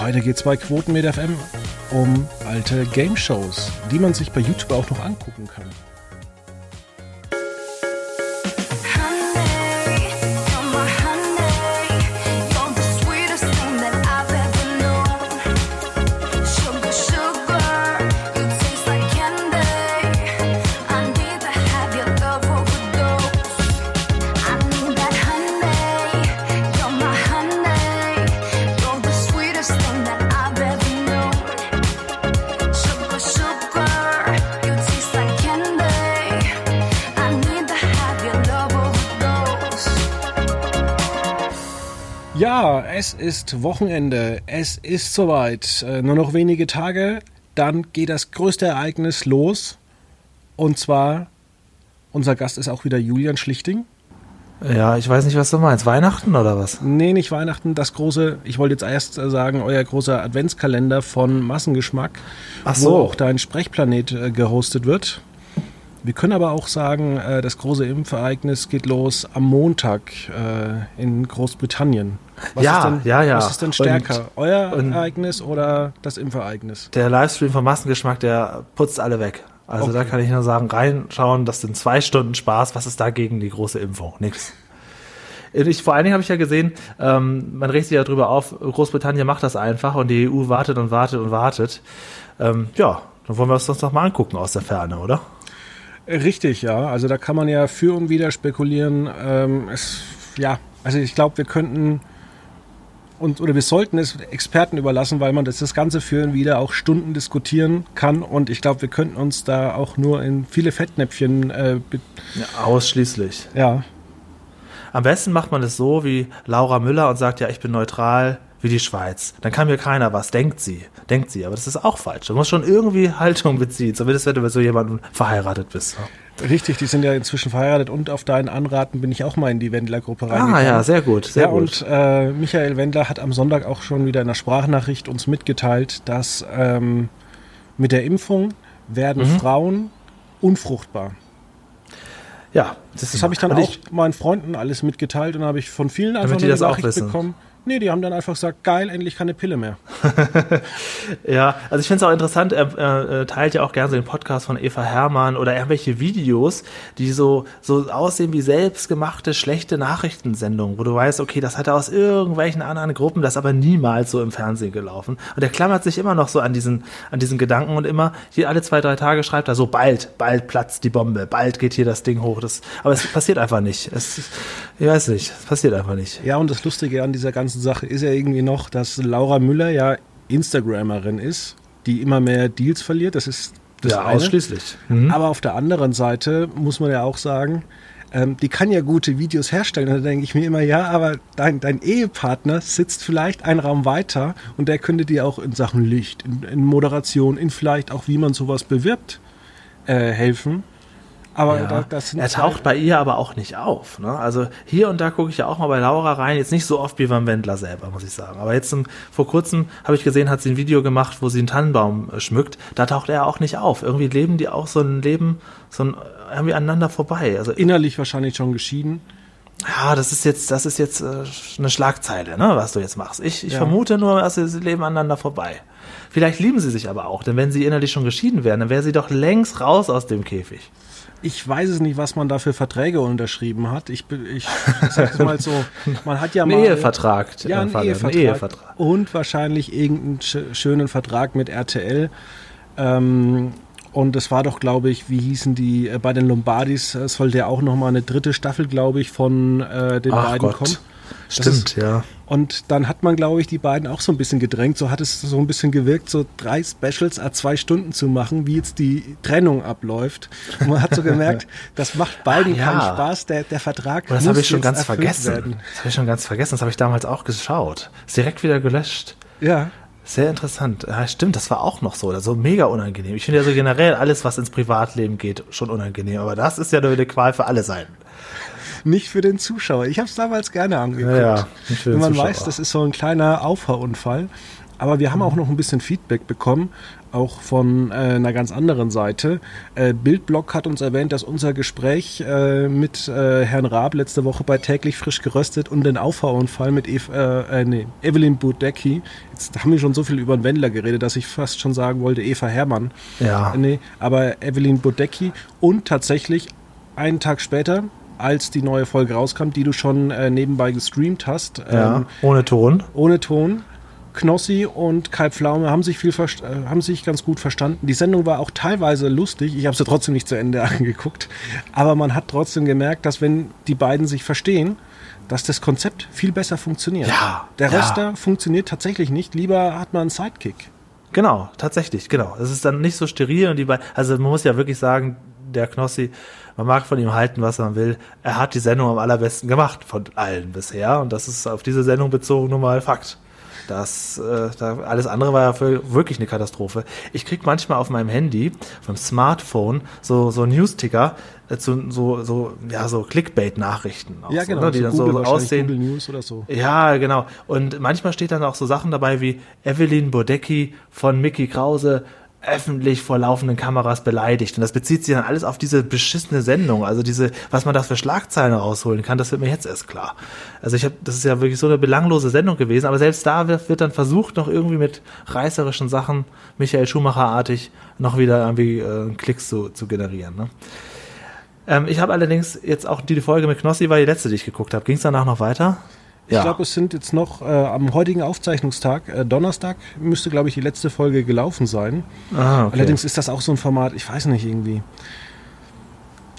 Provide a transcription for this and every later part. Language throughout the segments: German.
Heute geht es bei Quotenmeter FM um alte Game Shows, die man sich bei YouTube auch noch angucken kann. Ist Wochenende. Es ist soweit. Äh, nur noch wenige Tage. Dann geht das größte Ereignis los. Und zwar, unser Gast ist auch wieder Julian Schlichting. Ja, ich weiß nicht, was du meinst. Weihnachten oder was? Nee, nicht Weihnachten. Das große, ich wollte jetzt erst sagen, euer großer Adventskalender von Massengeschmack, Ach so. wo auch dein Sprechplanet äh, gehostet wird. Wir können aber auch sagen, äh, das große Impfereignis geht los am Montag äh, in Großbritannien. Was Ja, ist denn, ja, ja. Was ist denn stärker? Und- euer und- Ereignis oder das Impfereignis? Der Livestream vom Massengeschmack, der putzt alle weg. Also da Okay. kann ich nur sagen, reinschauen, das sind zwei Stunden Spaß. Was ist da gegen die große Impfung? Nix. Ich, vor allen Dingen habe ich ja gesehen, ähm, man regt sich ja drüber auf, Großbritannien macht das einfach und die EU wartet und wartet und wartet. Ähm, ja, dann wollen wir es uns doch mal angucken aus der Ferne, oder? Richtig, ja. Also da kann man ja für und wider spekulieren. Ähm, es, ja, also ich glaube, wir könnten und oder wir sollten es Experten überlassen, weil man das, das Ganze für und wider auch Stunden diskutieren kann. Und ich glaube, wir könnten uns da auch nur in viele Fettnäpfchen, äh, Ja, ausschließlich. ja, Am besten macht man es so wie Laura Müller und sagt, ja, ich bin neutral wie die Schweiz. Dann kann mir keiner was, denkt sie. Denkt sie, aber das ist auch falsch. Du musst schon irgendwie Haltung beziehen, zumindest wenn du mit so jemandem verheiratet bist. richtig. Die sind ja inzwischen verheiratet und auf deinen Anraten bin ich auch mal in die Wendler-Gruppe reingegangen. Ah ja, sehr gut, sehr ja, gut. und äh, Michael Wendler hat am Sonntag auch schon wieder in einer Sprachnachricht uns mitgeteilt, dass ähm, mit der Impfung werden Mhm. Frauen unfruchtbar. ja, Das habe ich dann auch meinen Freunden alles mitgeteilt und habe ich von vielen einfach die nur das auch wissen. bekommen. Nee, die haben dann einfach gesagt, geil, endlich keine Pille mehr. Ja, also ich finde es auch interessant, er äh, teilt ja auch gerne so den Podcast von Eva Hermann oder irgendwelche Videos, die so, so aussehen wie selbstgemachte schlechte Nachrichtensendungen, wo du weißt, okay, das hat er aus irgendwelchen anderen Gruppen, das ist aber niemals so im Fernsehen gelaufen. Und er klammert sich immer noch so an diesen, an diesen Gedanken und immer, hier alle zwei, drei Tage schreibt er so, bald, bald platzt die Bombe, bald geht hier das Ding hoch. Das, aber es passiert einfach nicht. Es, ich weiß nicht, es passiert einfach nicht. Ja, und das Lustige an dieser ganzen Sache ist ja irgendwie noch, dass Laura Müller ja Instagrammerin ist, die immer mehr Deals verliert. Das ist das ja, eine. ausschließlich. Mhm. Aber auf der anderen Seite muss man ja auch sagen, ähm, die kann ja gute Videos herstellen. Und da denke ich mir immer, ja, aber dein, dein Ehepartner sitzt vielleicht einen Raum weiter und der könnte dir auch in Sachen Licht, in, in Moderation, in vielleicht auch, wie man sowas bewirbt, äh, helfen. Aber Ja. da, das er taucht bei ihr aber auch nicht auf. Ne? Also hier und da gucke ich ja auch mal bei Laura rein. Jetzt nicht so oft wie beim Wendler selber, muss ich sagen. Aber jetzt um, vor kurzem habe ich gesehen, hat sie ein Video gemacht, wo sie einen Tannenbaum äh, schmückt. Da taucht er auch nicht auf. Irgendwie leben die auch so ein Leben, so ein, irgendwie aneinander vorbei. Also innerlich wahrscheinlich schon geschieden. ja, das ist jetzt, das ist jetzt äh, eine Schlagzeile, ne, was du jetzt machst. Ich, ich Ja. vermute nur, dass sie, sie leben aneinander vorbei. Vielleicht lieben sie sich aber auch, denn wenn sie innerlich schon geschieden wären, dann wäre sie doch längst raus aus dem Käfig. Ich weiß es nicht, was man da für Verträge unterschrieben hat. Ich, ich sag es mal so, man hat ja Ein mal Ehevertrag. Ja, ein Vater, Ehevertrag. Ein Ehevertrag. Und wahrscheinlich irgendeinen sch schönen Vertrag mit RTL. Ähm, und es war doch, glaube ich, wie hießen die, äh, bei den Lombardis äh, sollte ja auch nochmal eine dritte Staffel, glaube ich, von äh, den Ach beiden Gott. kommen. Stimmt, ja. Und dann hat man, glaube ich, die beiden auch so ein bisschen gedrängt. So hat es so ein bisschen gewirkt, so drei Specials a zwei Stunden zu machen, wie jetzt die Trennung abläuft. Und man hat so gemerkt, das macht beiden ja. keinen Spaß. Der, der Vertrag Und das habe ich schon ganz vergessen. Werden. Das habe ich schon ganz vergessen. Das habe ich damals auch geschaut. Ist direkt wieder gelöscht. Ja. Sehr interessant. Ja, stimmt, das war auch noch so. So mega unangenehm. Ich finde ja so generell alles, was ins Privatleben geht, schon unangenehm. Aber das ist ja nur eine Qual für alle Seiten. Nicht für den Zuschauer. Ich habe es damals gerne angeguckt. Ja, ja, Wenn man Zuschauer. weiß, das ist so ein kleiner Auffahrunfall. Aber wir haben auch noch ein bisschen Feedback bekommen, auch von äh, einer ganz anderen Seite. Äh, Bildblog hat uns erwähnt, dass unser Gespräch äh, mit äh, Herrn Raab letzte Woche bei täglich frisch geröstet und den Auffahrunfall mit Eve, äh, äh, nee, Evelyn Budecki. Jetzt haben wir schon so viel über den Wendler geredet, dass ich fast schon sagen wollte, Eva Herrmann. Ja. Nee, aber Evelyn Budecki und tatsächlich einen Tag später als die neue Folge rauskam, die du schon äh, nebenbei gestreamt hast, Ja, ähm, ohne Ton. ohne Ton. Knossi und Kai Pflaume haben sich viel äh, haben sich ganz gut verstanden. Die Sendung war auch teilweise lustig. Ich habe sie trotzdem nicht zu Ende angeguckt, aber man hat trotzdem gemerkt, dass wenn die beiden sich verstehen, dass das Konzept viel besser funktioniert. Ja, Der ja. Röster funktioniert tatsächlich nicht. Lieber hat man einen Sidekick. Genau, tatsächlich, genau. Es ist dann nicht so steril und die beiden, also man muss ja wirklich sagen, der Knossi, man mag von ihm halten, was man will. Er hat die Sendung am allerbesten gemacht von allen bisher und das ist auf diese Sendung bezogen nun mal Fakt. Das, äh, da, alles andere war ja für, wirklich eine Katastrophe. Ich krieg manchmal auf meinem Handy, vom Smartphone, so, so News-Ticker, äh, zu, so, so, ja, so Clickbait-Nachrichten. Ja, so, genau. ne, die dann so, Google so aussehen. Google News oder so. Ja, genau. Und manchmal steht dann auch so Sachen dabei wie Evelyn Bodecki von Mickey Krause öffentlich vor laufenden Kameras beleidigt. Und das bezieht sich dann alles auf diese beschissene Sendung. Also diese, was man da für Schlagzeilen rausholen kann, das wird mir jetzt erst klar. Also ich habe, das ist ja wirklich so eine belanglose Sendung gewesen, aber selbst da wird, wird dann versucht, noch irgendwie mit reißerischen Sachen, Michael Schumacher-artig, noch wieder irgendwie äh, Klicks zu, zu generieren. Ne? Ähm, ich habe allerdings jetzt auch die, die Folge mit Knossi war die letzte, die ich geguckt habe. Ging es danach noch weiter? Ich glaube, es sind jetzt noch äh, am heutigen Aufzeichnungstag, äh, Donnerstag, müsste, glaube ich, die letzte Folge gelaufen sein. Ah, okay. Allerdings ist das auch so ein Format, ich weiß nicht, irgendwie.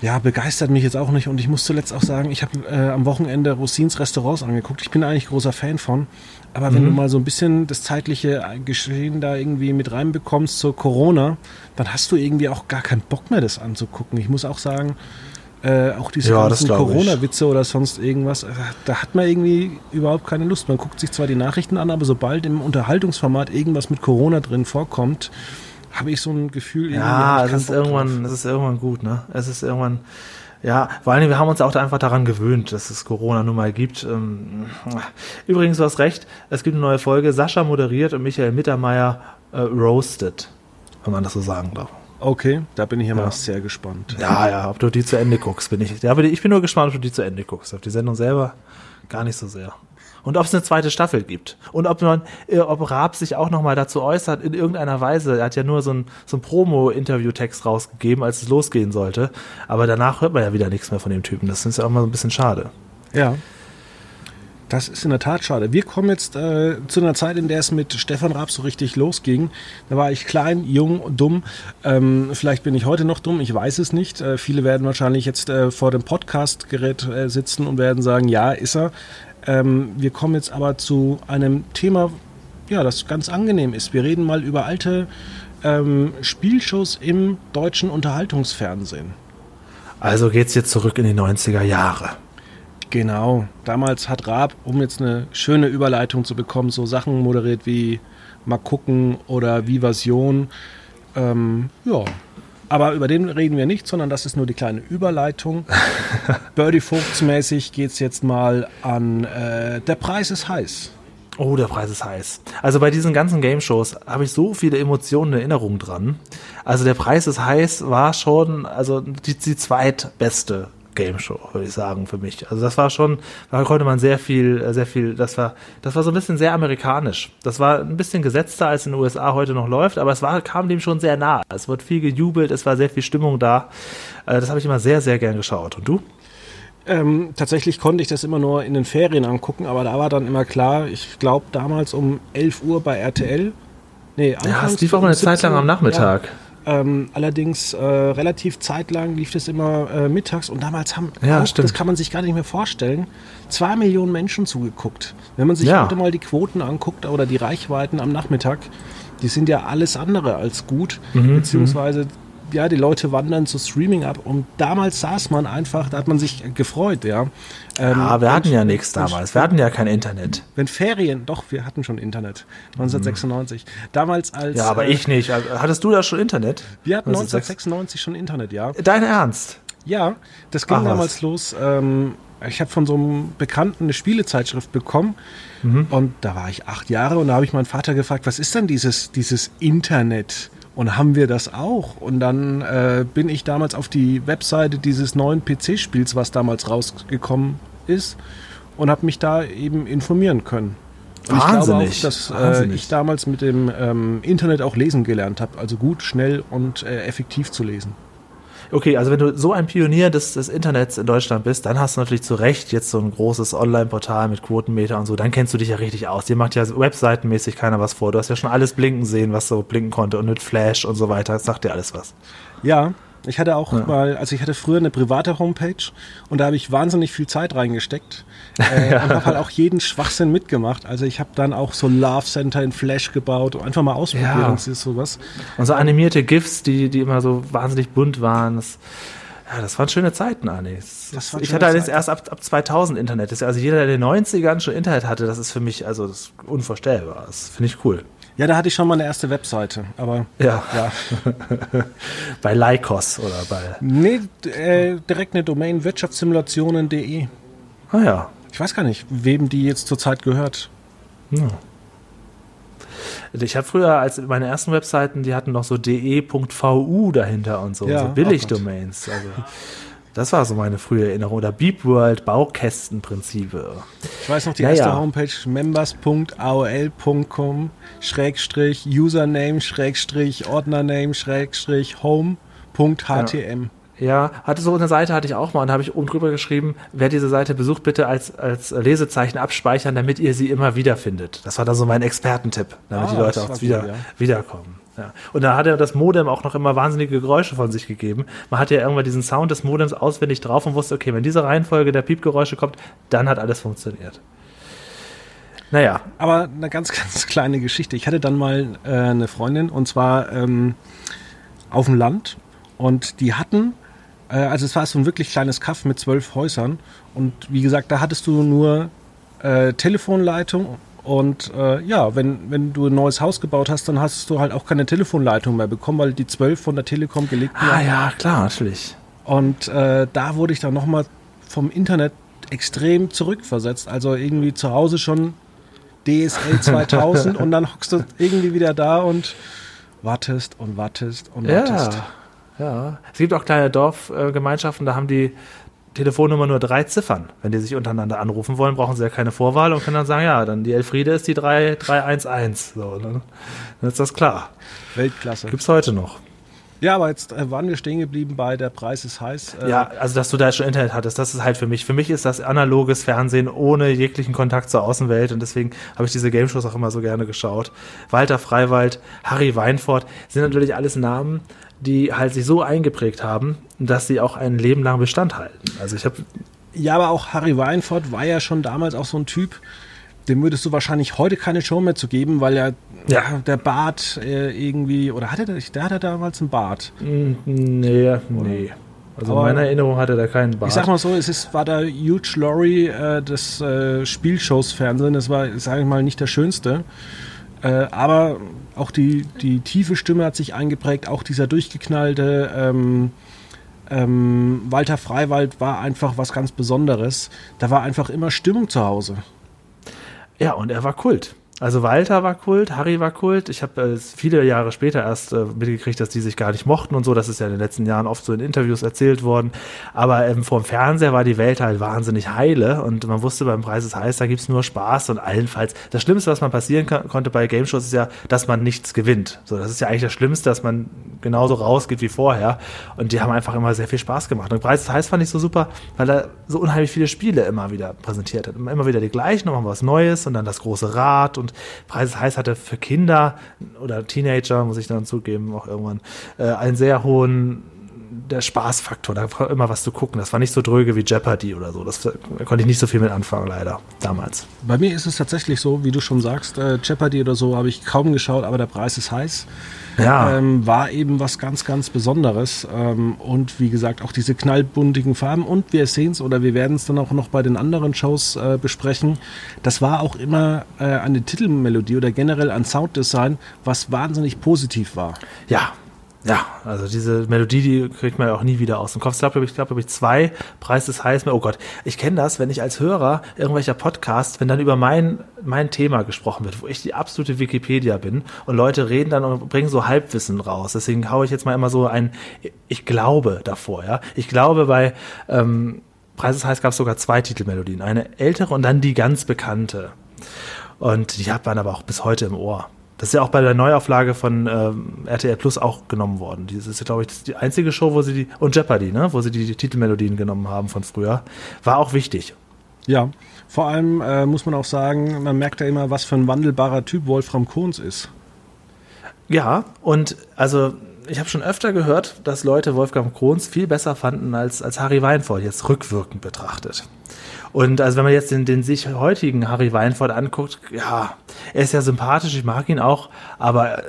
Ja, begeistert mich jetzt auch nicht. Und ich muss zuletzt auch sagen, ich habe äh, am Wochenende Rosins Restaurants angeguckt. Ich bin eigentlich großer Fan von. Aber wenn Mhm. du mal so ein bisschen das zeitliche Geschehen da irgendwie mit reinbekommst zur Corona, dann hast du irgendwie auch gar keinen Bock mehr, das anzugucken. Ich muss auch sagen, äh, auch diese Ja, ganzen. Corona-Witze oder sonst irgendwas, äh, da hat man irgendwie überhaupt keine Lust. Man guckt sich zwar die Nachrichten an, aber sobald im Unterhaltungsformat irgendwas mit Corona drin vorkommt, habe ich so ein Gefühl, irgendwie Ja, es ist Bock irgendwann, drauf. es ist irgendwann gut, ne? Es ist irgendwann, ja, vor allem, wir haben uns auch da einfach daran gewöhnt, dass es Corona nun mal gibt. Ähm, Übrigens, du hast recht, es gibt eine neue Folge, Sascha moderiert und Michael Mittermeier äh, roasted, wenn man das so sagen darf. Okay, da bin ich ja, mal Ja. sehr gespannt. Ja, ja, ob du die zu Ende guckst, bin ich. Ja, aber ich bin nur gespannt, ob du die zu Ende guckst. Auf die Sendung selber gar nicht so sehr. Und ob es eine zweite Staffel gibt. Und ob man, äh, ob Raab sich auch nochmal dazu äußert, in irgendeiner Weise. Er hat ja nur so ein, so ein Promo-Interview-Text rausgegeben, als es losgehen sollte. Aber danach hört man ja wieder nichts mehr von dem Typen. Das ist ja auch mal so ein bisschen schade. Ja. Das ist in der Tat schade. Wir kommen jetzt äh, zu einer Zeit, in der es mit Stefan Raab so richtig losging. Da war ich klein, jung, dumm. Ähm, vielleicht bin ich heute noch dumm, ich weiß es nicht. Äh, viele werden wahrscheinlich jetzt äh, vor dem Podcast-Gerät äh, sitzen und werden sagen, ja, ist er. Ähm, wir kommen jetzt aber zu einem Thema, ja, das ganz angenehm ist. Wir reden mal über alte ähm, Spielshows im deutschen Unterhaltungsfernsehen. Also geht's jetzt zurück in die 90er Jahre. Genau. Damals hat Raab, um jetzt eine schöne Überleitung zu bekommen, so Sachen moderiert wie Mal gucken oder Vivasion. Ähm, ja. Aber über den reden wir nicht, sondern das ist nur die kleine Überleitung. Birdie Vogts mäßig geht es jetzt mal an äh, Der Preis ist heiß. Oh, der Preis ist heiß. Also bei diesen ganzen Game-Shows habe ich so viele Emotionen und Erinnerungen dran. Also der Preis ist heiß war schon, also die, die zweitbeste Game-Show, würde ich sagen, für mich. Also das war schon, da konnte man sehr viel, sehr viel, das war, das war so ein bisschen sehr amerikanisch. Das war ein bisschen gesetzter, als in den USA heute noch läuft, aber es war, kam dem schon sehr nah. Es wurde viel gejubelt, es war sehr viel Stimmung da. Äh, Das habe ich immer sehr, sehr gern geschaut. Und du? Ähm, tatsächlich konnte ich das immer nur in den Ferien angucken, aber da war dann immer klar, ich glaube damals um 11 Uhr bei RTL. Nee, Ja, es lief auch mal eine Zeit lang am Nachmittag. Ja, ähm, allerdings äh, relativ zeitlang lief das immer äh, mittags und damals haben, Ja, auch, das kann man sich gar nicht mehr vorstellen, zwei Millionen Menschen zugeguckt. Wenn man sich Ja. heute mal die Quoten anguckt oder die Reichweiten am Nachmittag, die sind ja alles andere als gut, Mhm, beziehungsweise ja, die Leute wandern zu Streaming ab und damals saß man einfach, da hat man sich gefreut, ja. Ähm, Ja, wir hatten und- ja nichts damals. Wir hatten ja kein Internet. Wenn Ferien, doch, wir hatten schon Internet, 1996. Damals als... Ja, aber äh, ich nicht. Also, Hattest du da schon Internet? Wir hatten 1996. 1996 schon Internet, ja. Dein Ernst? Ja, das ging Ach, was. damals los. Ähm, ich habe von so einem Bekannten eine Spielezeitschrift bekommen mhm. und da war ich acht Jahre und da habe ich meinen Vater gefragt, was ist denn dieses, dieses Internet? Und haben wir das auch? Und dann äh, bin ich damals auf die Webseite dieses neuen PC-Spiels, was damals rausgekommen ist, und habe mich da eben informieren können. Und ich glaube auch, dass äh, ich damals mit dem ähm, Internet auch lesen gelernt habe. Also gut, schnell und äh, effektiv zu lesen. Okay, also wenn du so ein Pionier des, des Internets in Deutschland bist, dann hast du natürlich zu Recht jetzt so ein großes Online-Portal mit Quotenmeter und so. Dann kennst du dich ja richtig aus. Dir macht ja webseitenmäßig keiner was vor. Du hast ja schon alles blinken sehen, was so blinken konnte und mit Flash und so weiter. Das sagt dir alles was. Ja, ich hatte auch ja. mal, also ich hatte früher eine private Homepage und da habe ich wahnsinnig viel Zeit reingesteckt äh, ja. und habe halt auch jeden Schwachsinn mitgemacht. Also ich habe dann auch so Love Center in Flash gebaut und einfach mal ausprobiert ja. und sowas. Und so animierte GIFs, die, die immer so wahnsinnig bunt waren. Das, ja, das waren schöne Zeiten, Anni. ich hatte allerdings erst ab, ab 2000 Internet. Also jeder, der in den 90ern schon Internet hatte, das ist für mich also unvorstellbar. Das finde ich cool. Ja, da hatte ich schon mal eine erste Webseite, aber ja. ja. bei Lycos oder bei. Nee, äh, direkt eine Domain wirtschaftssimulationen.de. Ah ja. Ich weiß gar nicht, wem die jetzt zurzeit gehört. Ja. Ich habe früher, als meine ersten Webseiten, die hatten noch so de.vu dahinter und so, ja, so Billigdomains. Also das war so meine frühe Erinnerung. Oder Beep World, Baukästenprinzipe. Ich weiß noch, die naja. erste Homepage members.aol.com Schrägstrich Username Schrägstrich Ordnername Schrägstrich Home.htm. Ja. Ja, hatte so eine Seite hatte ich auch mal und da habe ich oben drüber geschrieben, wer diese Seite besucht, bitte als, als Lesezeichen abspeichern, damit ihr sie immer wiederfindet. Das war dann so mein Expertentipp, damit ah, die Leute auch wieder, gut, ja. wiederkommen. Ja. Und da hat er das Modem auch noch immer wahnsinnige Geräusche von sich gegeben. Man hatte ja irgendwann diesen Sound des Modems auswendig drauf und wusste, okay, wenn diese Reihenfolge der Piepgeräusche kommt, dann hat alles funktioniert. Naja. Aber eine ganz, ganz kleine Geschichte. Ich hatte dann mal äh, eine Freundin und zwar ähm, auf dem Land und die hatten, äh, also es war so ein wirklich kleines Kaff mit zwölf Häusern und wie gesagt, da hattest du nur äh, Telefonleitung und äh, ja, wenn, wenn du ein neues Haus gebaut hast, dann hast du halt auch keine Telefonleitung mehr bekommen, weil die zwölf von der Telekom gelegt wurden. Ah ja, klar, natürlich. Und äh, da wurde ich dann nochmal vom Internet extrem zurückversetzt. Also irgendwie zu Hause schon DSL 2000 und dann hockst du irgendwie wieder da und wartest und wartest und wartest. Ja, ja. Es gibt auch kleine Dorfgemeinschaften, da haben die Telefonnummer nur drei Ziffern. Wenn die sich untereinander anrufen wollen, brauchen sie ja keine Vorwahl und können dann sagen, ja, dann die Elfriede ist die 3311. So, dann, dann ist das klar. Weltklasse. Gibt's heute noch. Ja, aber jetzt äh, waren wir stehen geblieben bei der Preis ist heiß. Äh ja, also dass du da schon Internet hattest, das ist halt für mich. Für mich ist das analoges Fernsehen ohne jeglichen Kontakt zur Außenwelt und deswegen habe ich diese Game Shows auch immer so gerne geschaut. Walter Freiwald, Harry Weinfurt sind natürlich alles Namen, die halt sich so eingeprägt haben, dass sie auch ein Leben lang Bestand halten. Also ich habe ja, aber auch Harry Weinfurt war ja schon damals auch so ein Typ, dem würdest du wahrscheinlich heute keine Show mehr zu geben, weil er ja. der Bart äh, irgendwie oder hatte der, der hatte damals einen Bart? Mm, nee, nee. Also in meiner Erinnerung hatte er keinen Bart. Ich sag mal so, es ist, war der Huge Laurie äh, des äh, Spielshows-Fernsehen. Das war, sage ich mal, nicht der schönste. Äh, aber auch die, die tiefe Stimme hat sich eingeprägt, auch dieser durchgeknallte ähm, ähm, Walter Freiwald war einfach was ganz Besonderes. Da war einfach immer Stimmung zu Hause. Ja, und er war Kult. Also Walter war Kult, Harry war Kult. Ich habe äh, viele Jahre später erst äh, mitgekriegt, dass die sich gar nicht mochten und so. Das ist ja in den letzten Jahren oft so in Interviews erzählt worden. Aber ähm, vor dem Fernseher war die Welt halt wahnsinnig heile und man wusste beim Preis ist heiß, da gibt's nur Spaß und allenfalls. Das Schlimmste, was man passieren kann, konnte bei Game Shows, ist ja, dass man nichts gewinnt. So, das ist ja eigentlich das Schlimmste, dass man genauso rausgeht wie vorher. Und die haben einfach immer sehr viel Spaß gemacht. Und Preis ist heiß fand ich so super, weil er so unheimlich viele Spiele immer wieder präsentiert hat. Immer wieder die gleichen, nochmal was Neues und dann das große Rad und Preis heiß hatte für Kinder oder Teenager, muss ich dann zugeben, auch irgendwann, äh, einen sehr hohen der Spaßfaktor, da war immer was zu gucken. Das war nicht so dröge wie Jeopardy oder so. Das da konnte ich nicht so viel mit anfangen, leider, damals. Bei mir ist es tatsächlich so, wie du schon sagst, äh, Jeopardy oder so habe ich kaum geschaut, aber der Preis ist heiß ja. ähm, war eben was ganz, ganz Besonderes. Ähm, und wie gesagt, auch diese knallbuntigen Farben. Und wir sehen es oder wir werden es dann auch noch bei den anderen Shows äh, besprechen. Das war auch immer äh, eine Titelmelodie oder generell ein Sounddesign, was wahnsinnig positiv war. Ja, ja, also diese Melodie, die kriegt man ja auch nie wieder aus dem Kopf. Ich glaube, ich glaube, ich zwei Preis des Heiß Oh Gott, ich kenne das, wenn ich als Hörer irgendwelcher Podcast, wenn dann über mein, mein Thema gesprochen wird, wo ich die absolute Wikipedia bin und Leute reden dann und bringen so Halbwissen raus. Deswegen haue ich jetzt mal immer so ein, ich glaube davor, ja. Ich glaube bei ähm, Preis des Heiß gab es sogar zwei Titelmelodien. Eine ältere und dann die ganz bekannte. Und die hat man aber auch bis heute im Ohr. Das ist ja auch bei der Neuauflage von ähm, RTL Plus auch genommen worden. Das ist, glaube ich, die einzige Show, wo sie die, und Jeopardy, ne, wo sie die, die Titelmelodien genommen haben von früher. War auch wichtig. Ja, vor allem äh, muss man auch sagen, man merkt ja immer, was für ein wandelbarer Typ Wolfram Kohns ist. Ja, und also ich habe schon öfter gehört, dass Leute Wolfgang Kohns viel besser fanden als, als Harry Weinfurt, jetzt rückwirkend betrachtet. Und also wenn man jetzt den, den sich heutigen Harry Weinfurt anguckt, ja, er ist ja sympathisch, ich mag ihn auch, aber äh,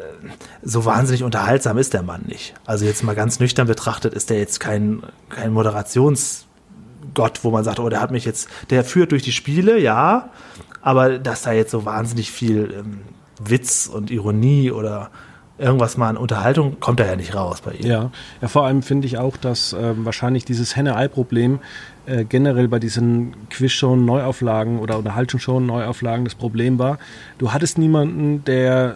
so wahnsinnig unterhaltsam ist der Mann nicht. Also jetzt mal ganz nüchtern betrachtet ist der jetzt kein, kein Moderations- wo man sagt, oh, der hat mich jetzt, der führt durch die Spiele, ja, aber dass da jetzt so wahnsinnig viel ähm, Witz und Ironie oder irgendwas mal an Unterhaltung kommt da ja nicht raus bei ihm. Ja, ja vor allem finde ich auch, dass äh, wahrscheinlich dieses Henne-Ei-Problem äh, generell bei diesen Quiz-Showen, Neuauflagen oder Unterhaltungsshowen, Neuauflagen das Problem war. Du hattest niemanden, der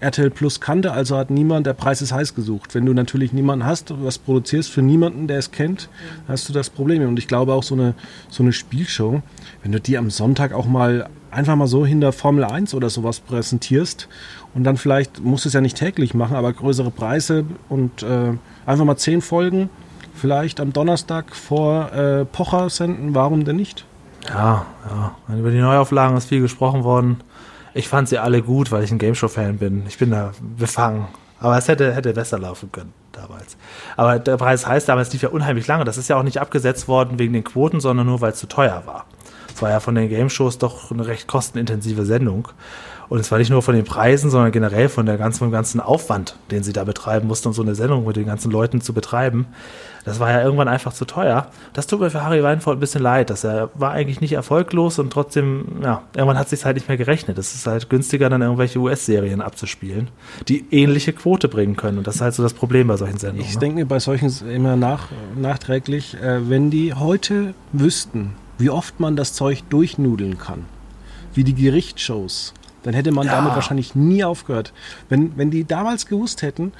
äh, RTL Plus kannte, also hat niemand der Preis ist heiß gesucht. Wenn du natürlich niemanden hast, was produzierst für niemanden, der es kennt, hast du das Problem. Und ich glaube auch so eine, so eine Spielshow, wenn du die am Sonntag auch mal einfach mal so hinter Formel 1 oder sowas präsentierst und dann vielleicht, musst du es ja nicht täglich machen, aber größere Preise und äh, einfach mal zehn Folgen vielleicht am Donnerstag vor äh, Pocher senden, warum denn nicht? Ja, ja. Über die Neuauflagen ist viel gesprochen worden. Ich fand sie alle gut, weil ich ein Gameshow-Fan bin. Ich bin da befangen. Aber es hätte, hätte besser laufen können damals. Aber der Preis heißt, damals lief ja unheimlich lange. Das ist ja auch nicht abgesetzt worden wegen den Quoten, sondern nur, weil es zu teuer war. Es war ja von den Game-Shows doch eine recht kostenintensive Sendung. Und es war nicht nur von den Preisen, sondern generell von der ganzen, vom ganzen Aufwand, den sie da betreiben mussten, um so eine Sendung mit den ganzen Leuten zu betreiben. Das war ja irgendwann einfach zu teuer. Das tut mir für Harry Weinfurt ein bisschen leid, dass er war eigentlich nicht erfolglos und trotzdem, ja, irgendwann hat es sich halt nicht mehr gerechnet. Es ist halt günstiger, dann irgendwelche US-Serien abzuspielen, die ähnliche Quote bringen können. Und das ist halt so das Problem bei solchen Sendungen. Ich ne? denke bei solchen immer nach, nachträglich, äh, wenn die heute wüssten, wie oft man das Zeug durchnudeln kann, wie die Gerichtsshows, dann hätte man ja. damit wahrscheinlich nie aufgehört. Wenn, wenn die damals gewusst hätten,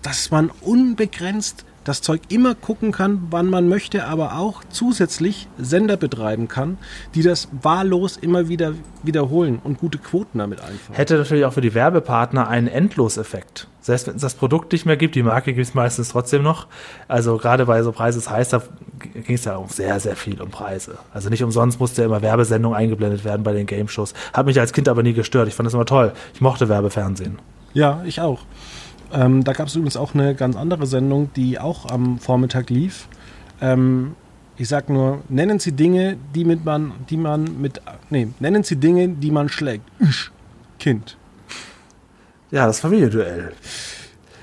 dass man unbegrenzt das Zeug immer gucken kann, wann man möchte, aber auch zusätzlich Sender betreiben kann, die das wahllos immer wieder wiederholen und gute Quoten damit einfahren. Hätte natürlich auch für die Werbepartner einen Endloseffekt. Selbst wenn es das Produkt nicht mehr gibt, die Marke gibt es meistens trotzdem noch. Also gerade bei so Preise heißt, da ging es ja auch sehr, sehr viel um Preise. Also nicht umsonst musste ja immer Werbesendung eingeblendet werden bei den Game-Shows. Hat mich als Kind aber nie gestört. Ich fand das immer toll. Ich mochte Werbefernsehen. Ja, ich auch. Ähm, da gab es übrigens auch eine ganz andere Sendung, die auch am Vormittag lief. Ähm, ich sag nur, nennen Sie Dinge, die mit man, die man mit, nee, nennen Sie Dinge, die man schlägt. Kind. Ja, das Familienduell.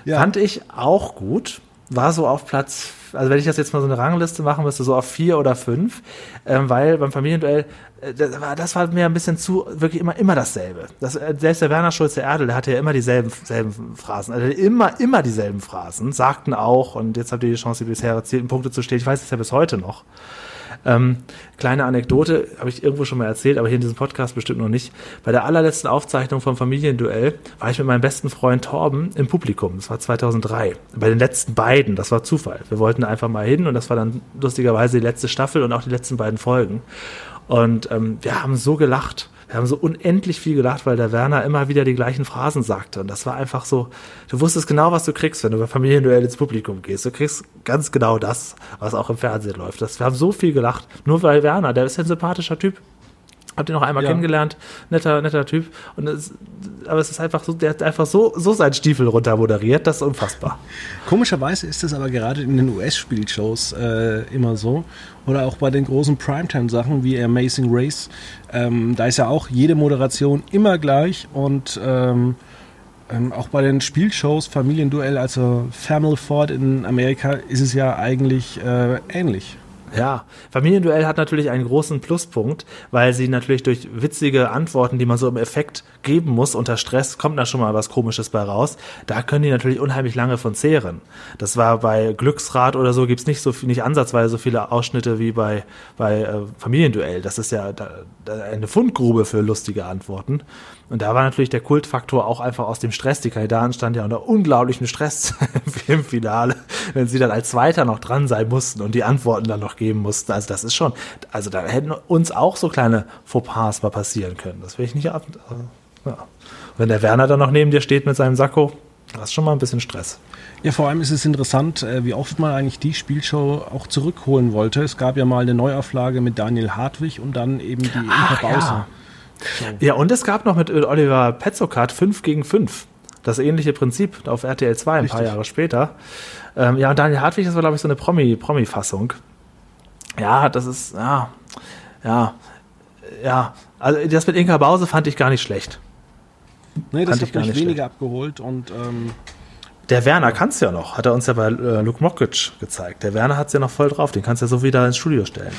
Ja. Fand ich auch gut. War so auf Platz also wenn ich das jetzt mal so eine Rangliste machen müsste, so auf vier oder fünf, ähm, weil beim Familienduell, äh, das, war, das war mir ein bisschen zu, wirklich immer, immer dasselbe. Das, äh, selbst der Werner Schulze-Erdel, der hatte ja immer dieselben selben Phrasen, also immer, immer dieselben Phrasen, sagten auch, und jetzt habt ihr die Chance, die bisher erzielten Punkte zu stehen, ich weiß es ja bis heute noch. Ähm, kleine Anekdote, habe ich irgendwo schon mal erzählt, aber hier in diesem Podcast bestimmt noch nicht. Bei der allerletzten Aufzeichnung vom Familienduell war ich mit meinem besten Freund Torben im Publikum. Das war 2003. Bei den letzten beiden, das war Zufall. Wir wollten einfach mal hin und das war dann lustigerweise die letzte Staffel und auch die letzten beiden Folgen. Und ähm, wir haben so gelacht. Wir haben so unendlich viel gelacht, weil der Werner immer wieder die gleichen Phrasen sagte. Und das war einfach so, du wusstest genau, was du kriegst, wenn du bei Familienduell ins Publikum gehst. Du kriegst ganz genau das, was auch im Fernsehen läuft. Das, wir haben so viel gelacht. Nur weil Werner, der ist ein sympathischer Typ. Habt ihr noch einmal ja. kennengelernt? Netter, netter Typ. Und es, aber es ist einfach so, der hat einfach so, so seinen Stiefel runter moderiert, das ist unfassbar. Komischerweise ist es aber gerade in den US-Spielshows äh, immer so. Oder auch bei den großen Primetime-Sachen wie Amazing Race. Ähm, da ist ja auch jede Moderation immer gleich und ähm, ähm, auch bei den Spielshows, Familienduell, also Family Ford in Amerika, ist es ja eigentlich äh, ähnlich. Ja, Familienduell hat natürlich einen großen Pluspunkt, weil sie natürlich durch witzige Antworten, die man so im Effekt geben muss, unter Stress kommt da schon mal was Komisches bei raus. Da können die natürlich unheimlich lange von zehren. Das war bei Glücksrad oder so, gibt's nicht so nicht ansatzweise so viele Ausschnitte wie bei, bei äh, Familienduell. Das ist ja da, da eine Fundgrube für lustige Antworten. Und da war natürlich der Kultfaktor auch einfach aus dem Stress. Die Kandidaten standen ja unter unglaublichem Stress im Finale, wenn sie dann als Zweiter noch dran sein mussten und die Antworten dann noch geben mussten. Also das ist schon, also da hätten uns auch so kleine Fauxpas mal passieren können. Das will ich nicht ab. Ja. Wenn der Werner dann noch neben dir steht mit seinem Sakko, das ist schon mal ein bisschen Stress. Ja, vor allem ist es interessant, äh, wie oft man eigentlich die Spielshow auch zurückholen wollte. Es gab ja mal eine Neuauflage mit Daniel Hartwig und dann eben die Inka Bauser. Ja. Ja, und es gab noch mit Oliver Petzokat 5 gegen 5. Das ähnliche Prinzip auf RTL 2 ein Richtig. paar Jahre später. Ähm, ja, und Daniel Hartwig, das war, glaube ich, so eine Promi-Fassung. Promi ja, das ist, ja, ja, ja. Also das mit Inka Bause fand ich gar nicht schlecht. Nee, das fand hat mich weniger schlecht. abgeholt und ähm, der Werner kann es ja noch, hat er uns ja bei äh, Luke Mockridge gezeigt. Der Werner hat es ja noch voll drauf, den kannst du ja so wieder ins Studio stellen.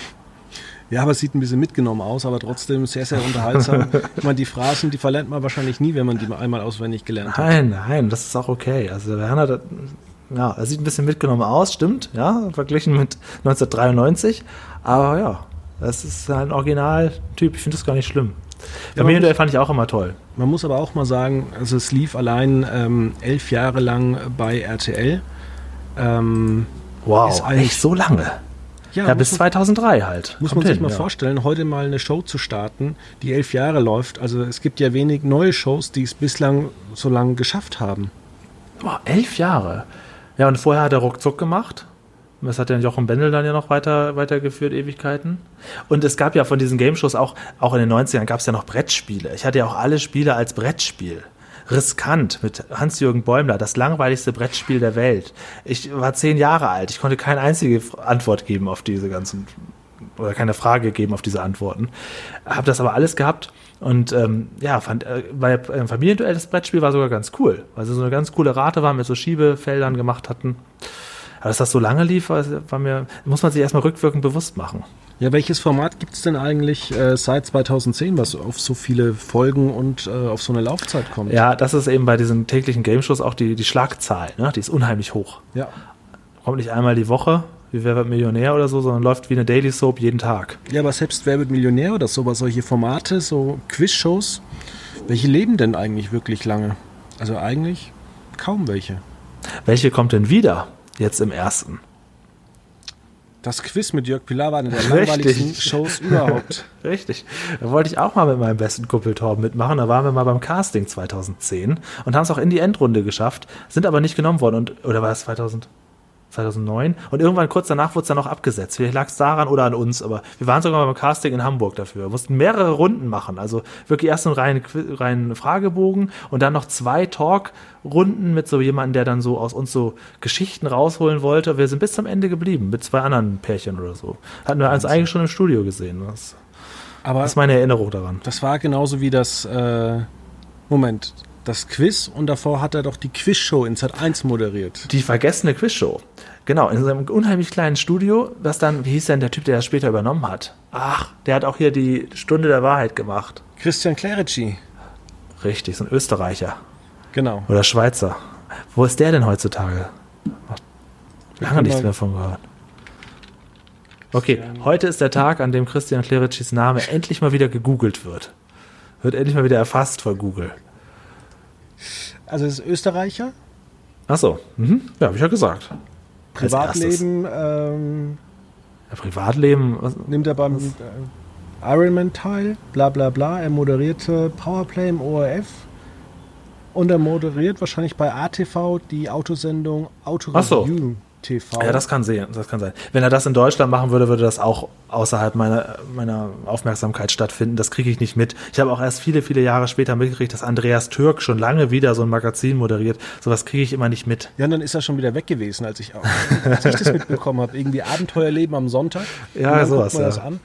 Ja, aber es sieht ein bisschen mitgenommen aus, aber trotzdem sehr, sehr unterhaltsam. ich meine, die Phrasen, die verlernt man wahrscheinlich nie, wenn man die einmal auswendig gelernt hat. Nein, nein, das ist auch okay. Also Werner, das, ja, er sieht ein bisschen mitgenommen aus, stimmt, ja, verglichen mit 1993. Aber ja, das ist ein Originaltyp. Ich finde das gar nicht schlimm. Ja, Familienduell fand ich auch immer toll. Man muss aber auch mal sagen, also es lief allein ähm, elf Jahre lang bei RTL. Ähm, wow, echt so lange? Ja, ja bis 2003 halt. Muss Kommt man sich hin, mal ja. vorstellen, heute mal eine Show zu starten, die elf Jahre läuft. Also es gibt ja wenig neue Shows, die es bislang so lange geschafft haben. Boah, elf Jahre. Ja, und vorher hat er ruckzuck gemacht. Das hat ja Jochen Bendel dann ja noch weiter, weitergeführt, Ewigkeiten. Und es gab ja von diesen Game-Shows auch, auch in den 90ern gab es ja noch Brettspiele. Ich hatte ja auch alle Spiele als Brettspiel. Riskant mit Hans-Jürgen Bäumler, das langweiligste Brettspiel der Welt. Ich war zehn Jahre alt, ich konnte keine einzige Antwort geben auf diese ganzen, oder keine Frage geben auf diese Antworten. Habe das aber alles gehabt und ähm, ja, fand äh, bei äh, Familienduell das Brettspiel war sogar ganz cool, weil sie so eine ganz coole Rate waren, mit so Schiebefeldern gemacht hatten. Aber dass das so lange lief, war, war mir, muss man sich erstmal rückwirkend bewusst machen. Ja, welches Format gibt es denn eigentlich äh, seit 2010, was auf so viele Folgen und äh, auf so eine Laufzeit kommt? Ja, das ist eben bei diesen täglichen Game Shows auch die, die Schlagzahl, ne? die ist unheimlich hoch. Ja. Kommt nicht einmal die Woche, wie Wer wird Millionär oder so, sondern läuft wie eine Daily Soap jeden Tag. Ja, aber selbst Wer wird Millionär oder sowas, solche Formate, so Quiz-Shows, welche leben denn eigentlich wirklich lange? Also eigentlich kaum welche. Welche kommt denn wieder jetzt im ersten? Das Quiz mit Jörg Pilar war eine der langweiligsten Shows überhaupt. Richtig. Da wollte ich auch mal mit meinem besten Kumpel Torben mitmachen. Da waren wir mal beim Casting 2010 und haben es auch in die Endrunde geschafft, sind aber nicht genommen worden. Und, oder war es 2000? 2009. Und irgendwann kurz danach wurde es dann noch abgesetzt. Vielleicht lag es daran oder an uns, aber wir waren sogar beim Casting in Hamburg dafür. Wir mussten mehrere Runden machen. Also wirklich erst einen reinen, reinen Fragebogen und dann noch zwei Talk-Runden mit so jemandem, der dann so aus uns so Geschichten rausholen wollte. Wir sind bis zum Ende geblieben, mit zwei anderen Pärchen oder so. Hatten wir uns eigentlich schon im Studio gesehen. Das, aber das ist meine Erinnerung daran. Das war genauso wie das, äh, Moment, das Quiz und davor hat er doch die Quizshow in Sat 1 moderiert. Die vergessene Quizshow. Genau, in seinem unheimlich kleinen Studio, das dann, wie hieß denn der Typ, der das später übernommen hat? Ach, der hat auch hier die Stunde der Wahrheit gemacht. Christian Clerici. Richtig, so ein Österreicher. Genau. Oder Schweizer. Wo ist der denn heutzutage? Lange nichts mehr von gehört. Okay, heute ist der Tag, an dem Christian Clericis Name endlich mal wieder gegoogelt wird. Wird endlich mal wieder erfasst von Google. Also es ist Österreicher. Ach so, mhm. ja, habe ich ja gesagt. Privatleben. Ähm, ja, Privatleben. Was, nimmt er beim? Äh, Ironman teil, bla bla bla. Er moderierte Powerplay im ORF. Und er moderiert wahrscheinlich bei ATV die Autosendung Auto Review. So. TV. Ja, das kann sein, das kann sein. Wenn er das in Deutschland machen würde, würde das auch außerhalb meiner, meiner Aufmerksamkeit stattfinden. Das kriege ich nicht mit. Ich habe auch erst viele, viele Jahre später mitgekriegt, dass Andreas Türk schon lange wieder so ein Magazin moderiert. Sowas kriege ich immer nicht mit. Ja, und dann ist er schon wieder weg gewesen, als ich, auch, als ich das mitbekommen habe. Irgendwie Abenteuerleben am Sonntag. Ja, sowas. Ja. das an.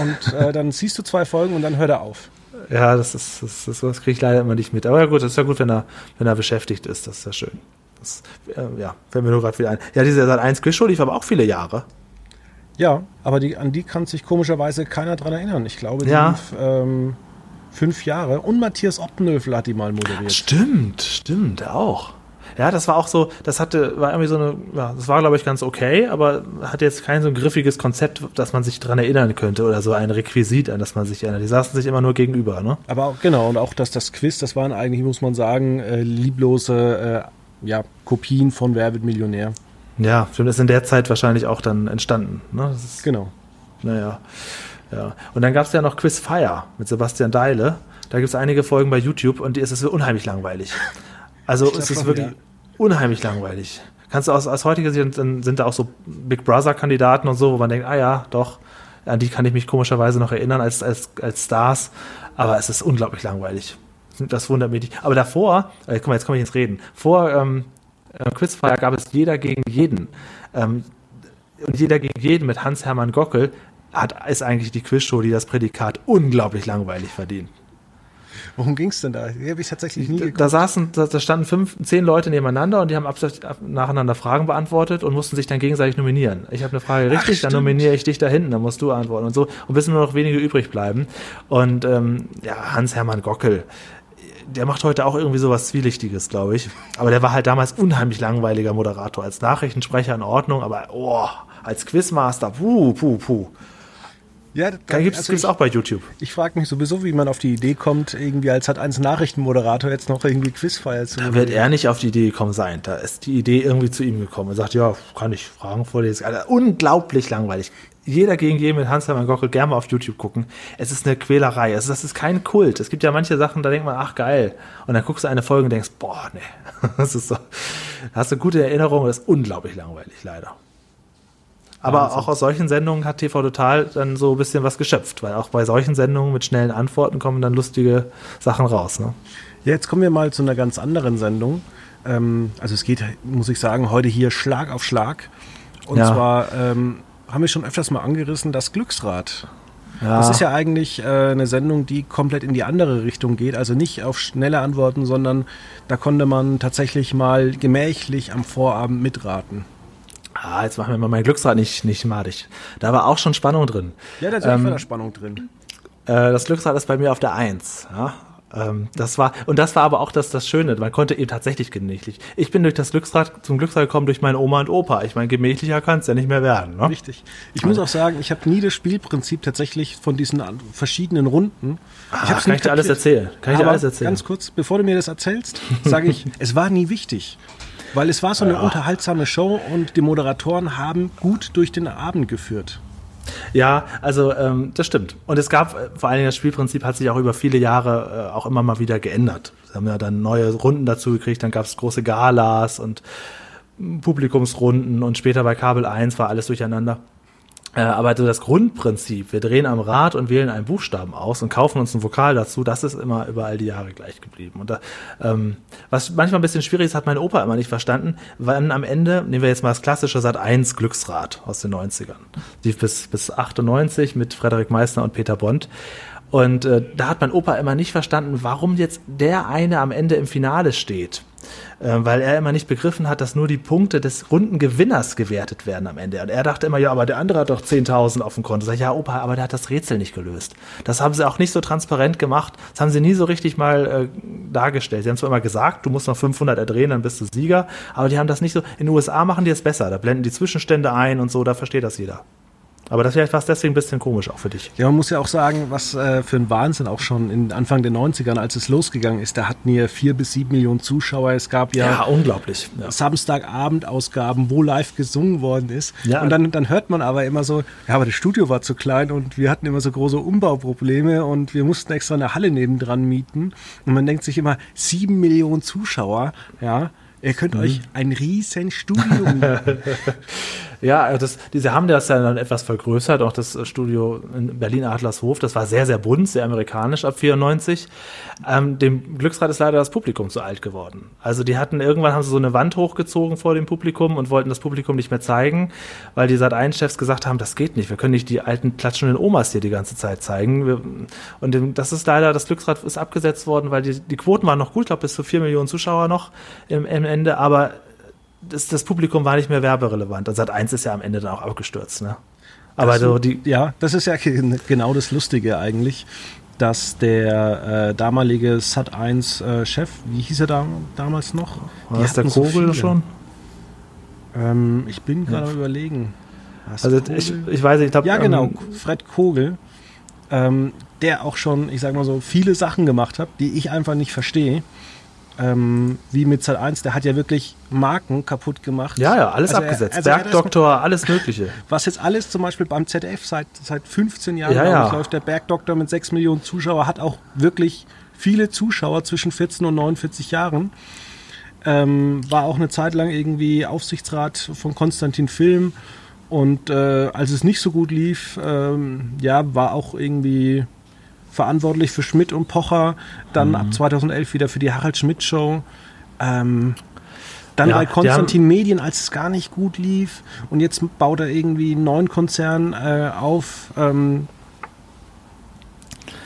Und äh, dann siehst du zwei Folgen und dann hört er auf. Ja, das ist, das, das, das kriege ich leider immer nicht mit. Aber ja gut, das ist ja gut, wenn er, wenn er beschäftigt ist. Das ist ja schön. Das, äh, ja, fällt mir nur gerade wieder ein. Ja, diese Sat 1 Quizshow lief aber auch viele Jahre. Ja, aber die, an die kann sich komischerweise keiner dran erinnern. Ich glaube, die Ja. lief, ähm, fünf Jahre. Und Matthias Optenöfel hat die mal moderiert. Stimmt, stimmt, auch. Ja, das war auch so, das hatte, war irgendwie so eine, ja, das war, glaube ich, ganz okay, aber hatte jetzt kein so ein griffiges Konzept, dass man sich dran erinnern könnte oder so ein Requisit, an das man sich erinnert. Die saßen sich immer nur gegenüber, ne? Aber auch, genau, und auch das, das Quiz, das waren eigentlich, muss man sagen, äh, lieblose äh, ja, Kopien von Wer wird Millionär. Ja, stimmt, ist in der Zeit wahrscheinlich auch dann entstanden, ne? Ist, Genau. Naja, ja. Und dann gab es ja noch Quiz Fire mit Sebastian Deile. Da gibt es einige Folgen bei YouTube und die ist es unheimlich langweilig. Also es ist wirklich wieder. unheimlich langweilig. Kannst du aus, aus heutiger Sicht, dann sind da auch so Big Brother-Kandidaten und so, wo man denkt, ah ja, doch, an die kann ich mich komischerweise noch erinnern als, als, als Stars, aber es ist unglaublich langweilig. Das wundert mich nicht. Aber davor, äh, guck mal, jetzt komme ich ins Reden. Vor ähm, äh, Quizfire gab es jeder gegen jeden. Ähm, und jeder gegen jeden mit Hans-Hermann Gockel hat, ist eigentlich die Quizshow, die das Prädikat unglaublich langweilig verdient. Worum ging es denn da? Die habe ich tatsächlich nie Da, geguckt. da saßen, da, da standen fünf, zehn Leute nebeneinander und die haben ab, nacheinander Fragen beantwortet und mussten sich dann gegenseitig nominieren. Ich habe eine Frage richtig, dann stimmt. nominiere ich dich da hinten, dann musst du antworten und so. Und bis nur noch wenige übrig bleiben. Und ähm, ja, Hans-Hermann Gockel, der macht heute auch irgendwie sowas Zwielichtiges, glaube ich. Aber der war halt damals unheimlich langweiliger Moderator. Als Nachrichtensprecher in Ordnung, aber oh, als Quizmaster, puh, puh, puh. Ja, Da gibt's, also gibt's ich, auch bei YouTube. ich frage mich sowieso, wie man auf die Idee kommt, irgendwie als hat eins Nachrichtenmoderator jetzt noch irgendwie Quizfire zu Da wird er nicht auf die Idee gekommen sein. Da ist die Idee irgendwie zu ihm gekommen. Er sagt, ja, kann ich Fragen vorlesen. Alter, unglaublich langweilig. Jeder gegen jeden mit Hans-Hermann Gockel gerne mal auf YouTube gucken. Es ist eine Quälerei. Es ist, das ist kein Kult. Es gibt ja manche Sachen, da denkt man, ach geil. Und dann guckst du eine Folge und denkst, boah, nee. Das ist so. Da hast du gute Erinnerungen. Das ist unglaublich langweilig, leider. Aber auch aus solchen Sendungen hat TV Total dann so ein bisschen was geschöpft, weil auch bei solchen Sendungen mit schnellen Antworten kommen dann lustige Sachen raus. Ne? Ja, jetzt kommen wir mal zu einer ganz anderen Sendung. Ähm, also es geht, muss ich sagen, heute hier Schlag auf Schlag. Und Ja. zwar ähm, haben wir schon öfters mal angerissen, das Glücksrad. Ja. Das ist ja eigentlich äh, eine Sendung, die komplett in die andere Richtung geht. Also nicht auf schnelle Antworten, sondern da konnte man tatsächlich mal gemächlich am Vorabend mitraten. Ah, jetzt machen wir mal mein Glücksrad nicht, nicht madig. Da war auch schon Spannung drin. Ja, natürlich Ähm, war da Spannung drin. Äh, das Glücksrad ist bei mir auf der Eins. Ja? Ähm, das war, und das war aber auch das, das Schöne. Man konnte eben tatsächlich gemächlich. Ich bin durch das Glücksrad zum Glücksrad gekommen durch meine Oma und Opa. Ich meine, gemächlicher kann es ja nicht mehr werden. Ne? Richtig. Ich muss auch sagen, ich habe nie das Spielprinzip tatsächlich von diesen verschiedenen Runden. ich Ah, hab's kann ich dir alles kapiert. erzählen? Kann ich dir Aber alles erzählen? Ganz kurz, bevor du mir das erzählst, sage ich, es war nie wichtig. Weil es war so eine Ja. unterhaltsame Show und die Moderatoren haben gut durch den Abend geführt. Ja, also ähm, das stimmt. Und es gab, äh, vor allen Dingen das Spielprinzip hat sich auch über viele Jahre äh, auch immer mal wieder geändert. Sie haben ja dann neue Runden dazu gekriegt, dann gab es große Galas und Publikumsrunden und später bei Kabel 1 war alles durcheinander. Äh, aber so das Grundprinzip, wir drehen am Rad und wählen einen Buchstaben aus und kaufen uns ein Vokal dazu, das ist immer über all die Jahre gleich geblieben. Und da, ähm, was manchmal ein bisschen schwierig ist, hat mein Opa immer nicht verstanden, wann am Ende, nehmen wir jetzt mal das klassische Sat 1 Glücksrad aus den 90ern. Lief bis, bis 98 mit Frederik Meissner und Peter Bond. Und äh, da hat mein Opa immer nicht verstanden, warum jetzt der eine am Ende im Finale steht. Äh, weil er immer nicht begriffen hat, dass nur die Punkte des Rundengewinners gewertet werden am Ende. Und er dachte immer, ja, aber der andere hat doch 10.000 auf dem Konto. Sag ich, ja, Opa, aber der hat das Rätsel nicht gelöst. Das haben sie auch nicht so transparent gemacht. Das haben sie nie so richtig mal äh, dargestellt. Sie haben zwar immer gesagt, du musst noch 500 erdrehen, dann bist du Sieger. Aber die haben das nicht so. In den USA machen die es besser. Da blenden die Zwischenstände ein und so, da versteht das jeder. Aber das vielleicht war es deswegen ein bisschen komisch auch für dich. Ja, man muss ja auch sagen, was äh, für ein Wahnsinn auch schon in Anfang der 90ern, als es losgegangen ist, da hatten wir vier bis sieben Millionen Zuschauer. Es gab ja, Ja, unglaublich. Ja. Samstagabendausgaben, wo live gesungen worden ist. Ja. Und dann, dann hört man aber immer so, ja, aber das Studio war zu klein und wir hatten immer so große Umbauprobleme und wir mussten extra eine Halle nebendran mieten. Und man denkt sich immer, sieben Millionen Zuschauer, ja, ihr könnt Mhm. euch ein riesen Studio. Ja, also das, diese haben das ja dann etwas vergrößert, auch das Studio in Berlin-Adlershof. Das war sehr, sehr bunt, sehr amerikanisch ab 94. Ähm, dem Glücksrad ist leider das Publikum zu alt geworden. Also die hatten, irgendwann haben sie so eine Wand hochgezogen vor dem Publikum und wollten das Publikum nicht mehr zeigen, weil die Sat1-Chefs gesagt haben, das geht nicht, wir können nicht die alten klatschenden Omas hier die ganze Zeit zeigen. Und das ist leider, das Glücksrad ist abgesetzt worden, weil die, die Quoten waren noch gut, ich glaube bis zu vier Millionen Zuschauer noch im, im Ende, aber das, das Publikum war nicht mehr werberelevant. Und Sat 1 ist ja am Ende dann auch abgestürzt. Ne? Aber Das- so die, Ja, das ist ja ge- genau das Lustige eigentlich, dass der äh, damalige Sat1-Chef, wie hieß er da, damals noch? war das der so Kogel viele. schon? Ähm, ich bin gerade am überlegen. Was, Also ich, ich weiß ich glaube, ja, genau, Ähm, Fred Kogel, ähm, der auch schon, ich sag mal so, viele Sachen gemacht hat, die ich einfach nicht verstehe. Ähm, wie mit Sat1, der hat ja wirklich Marken kaputt gemacht. ja, ja, alles Also abgesetzt. also er das- Bergdoktor, alles Mögliche. Was jetzt alles zum Beispiel beim ZDF seit, seit 15 Jahren Ja, ja. läuft, der Bergdoktor mit 6 Millionen Zuschauer, hat auch wirklich viele Zuschauer zwischen 14 und 49 Jahren. Ähm, war auch eine Zeit lang irgendwie Aufsichtsrat von Konstantin Film und äh, als es nicht so gut lief, ähm, ja, war auch irgendwie verantwortlich für Schmidt und Pocher, dann Mhm. ab 2011 wieder für die Harald Schmidt Show. Ähm, dann Ja, bei Konstantin Medien, als es gar nicht gut lief. Und jetzt baut er irgendwie einen neuen Konzern äh, auf. Ähm,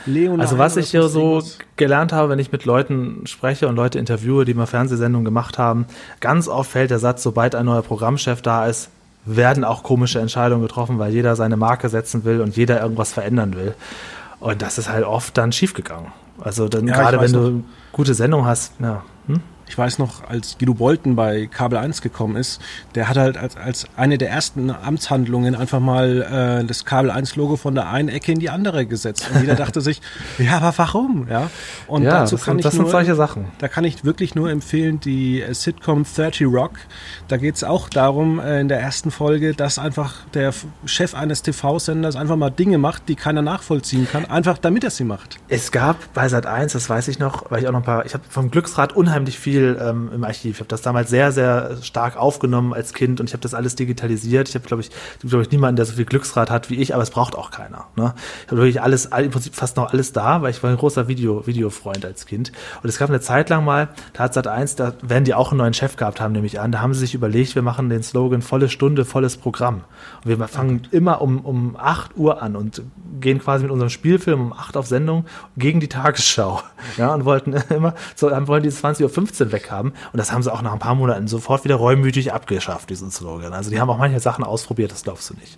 Leonard Also was ich hier so gelernt habe, wenn ich mit Leuten spreche und Leute interviewe, die mal Fernsehsendungen gemacht haben, ganz oft fällt der Satz, sobald ein neuer Programmchef da ist, werden auch komische Entscheidungen getroffen, weil jeder seine Marke setzen will und jeder irgendwas verändern will. Und das ist halt oft dann schiefgegangen. Also dann Ja, gerade wenn du gute Sendung hast, ja. Hm? Ich weiß noch, als Guido Bolten bei Kabel 1 gekommen ist, der hat halt als, als eine der ersten Amtshandlungen einfach mal äh, das Kabel 1 Logo von der einen Ecke in die andere gesetzt. Und jeder dachte sich, ja, aber warum? Ja, und ja, dazu das, kann sind, ich das sind nur, solche Sachen. Da kann ich wirklich nur empfehlen, die äh, Sitcom 30 Rock. Da geht es auch darum, äh, in der ersten Folge, dass einfach der Chef eines TV-Senders einfach mal Dinge macht, die keiner nachvollziehen kann, einfach damit er sie macht. Es gab bei Sat 1, das weiß ich noch, weil ich auch noch ein paar, ich habe vom Glücksrad unheimlich viel ähm, im Archiv. Ich habe das damals sehr, sehr stark aufgenommen als Kind und ich habe das alles digitalisiert. Ich habe, glaube ich, glaube ich, niemanden, der so viel Glücksrad hat wie ich, aber es braucht auch keiner. Ne? Ich habe wirklich alles, all- im Prinzip fast noch alles da, weil ich war ein großer Video, Videofreund als Kind. Und es gab eine Zeit lang mal, da hat Sat 1, da werden die auch einen neuen Chef gehabt haben, nehme ich an. Da haben sie sich überlegt, wir machen den Slogan volle Stunde, volles Programm. Und wir fangen immer um, um 8 Uhr an und gehen quasi mit unserem Spielfilm um 8 auf Sendung gegen die Tagesschau. Ja, und wollten immer, so, haben- wollen die 20.15 Uhr weghaben. Und das haben sie auch nach ein paar Monaten sofort wieder reumütig abgeschafft, diesen Slogan. Also die haben auch manche Sachen ausprobiert, das glaubst du nicht.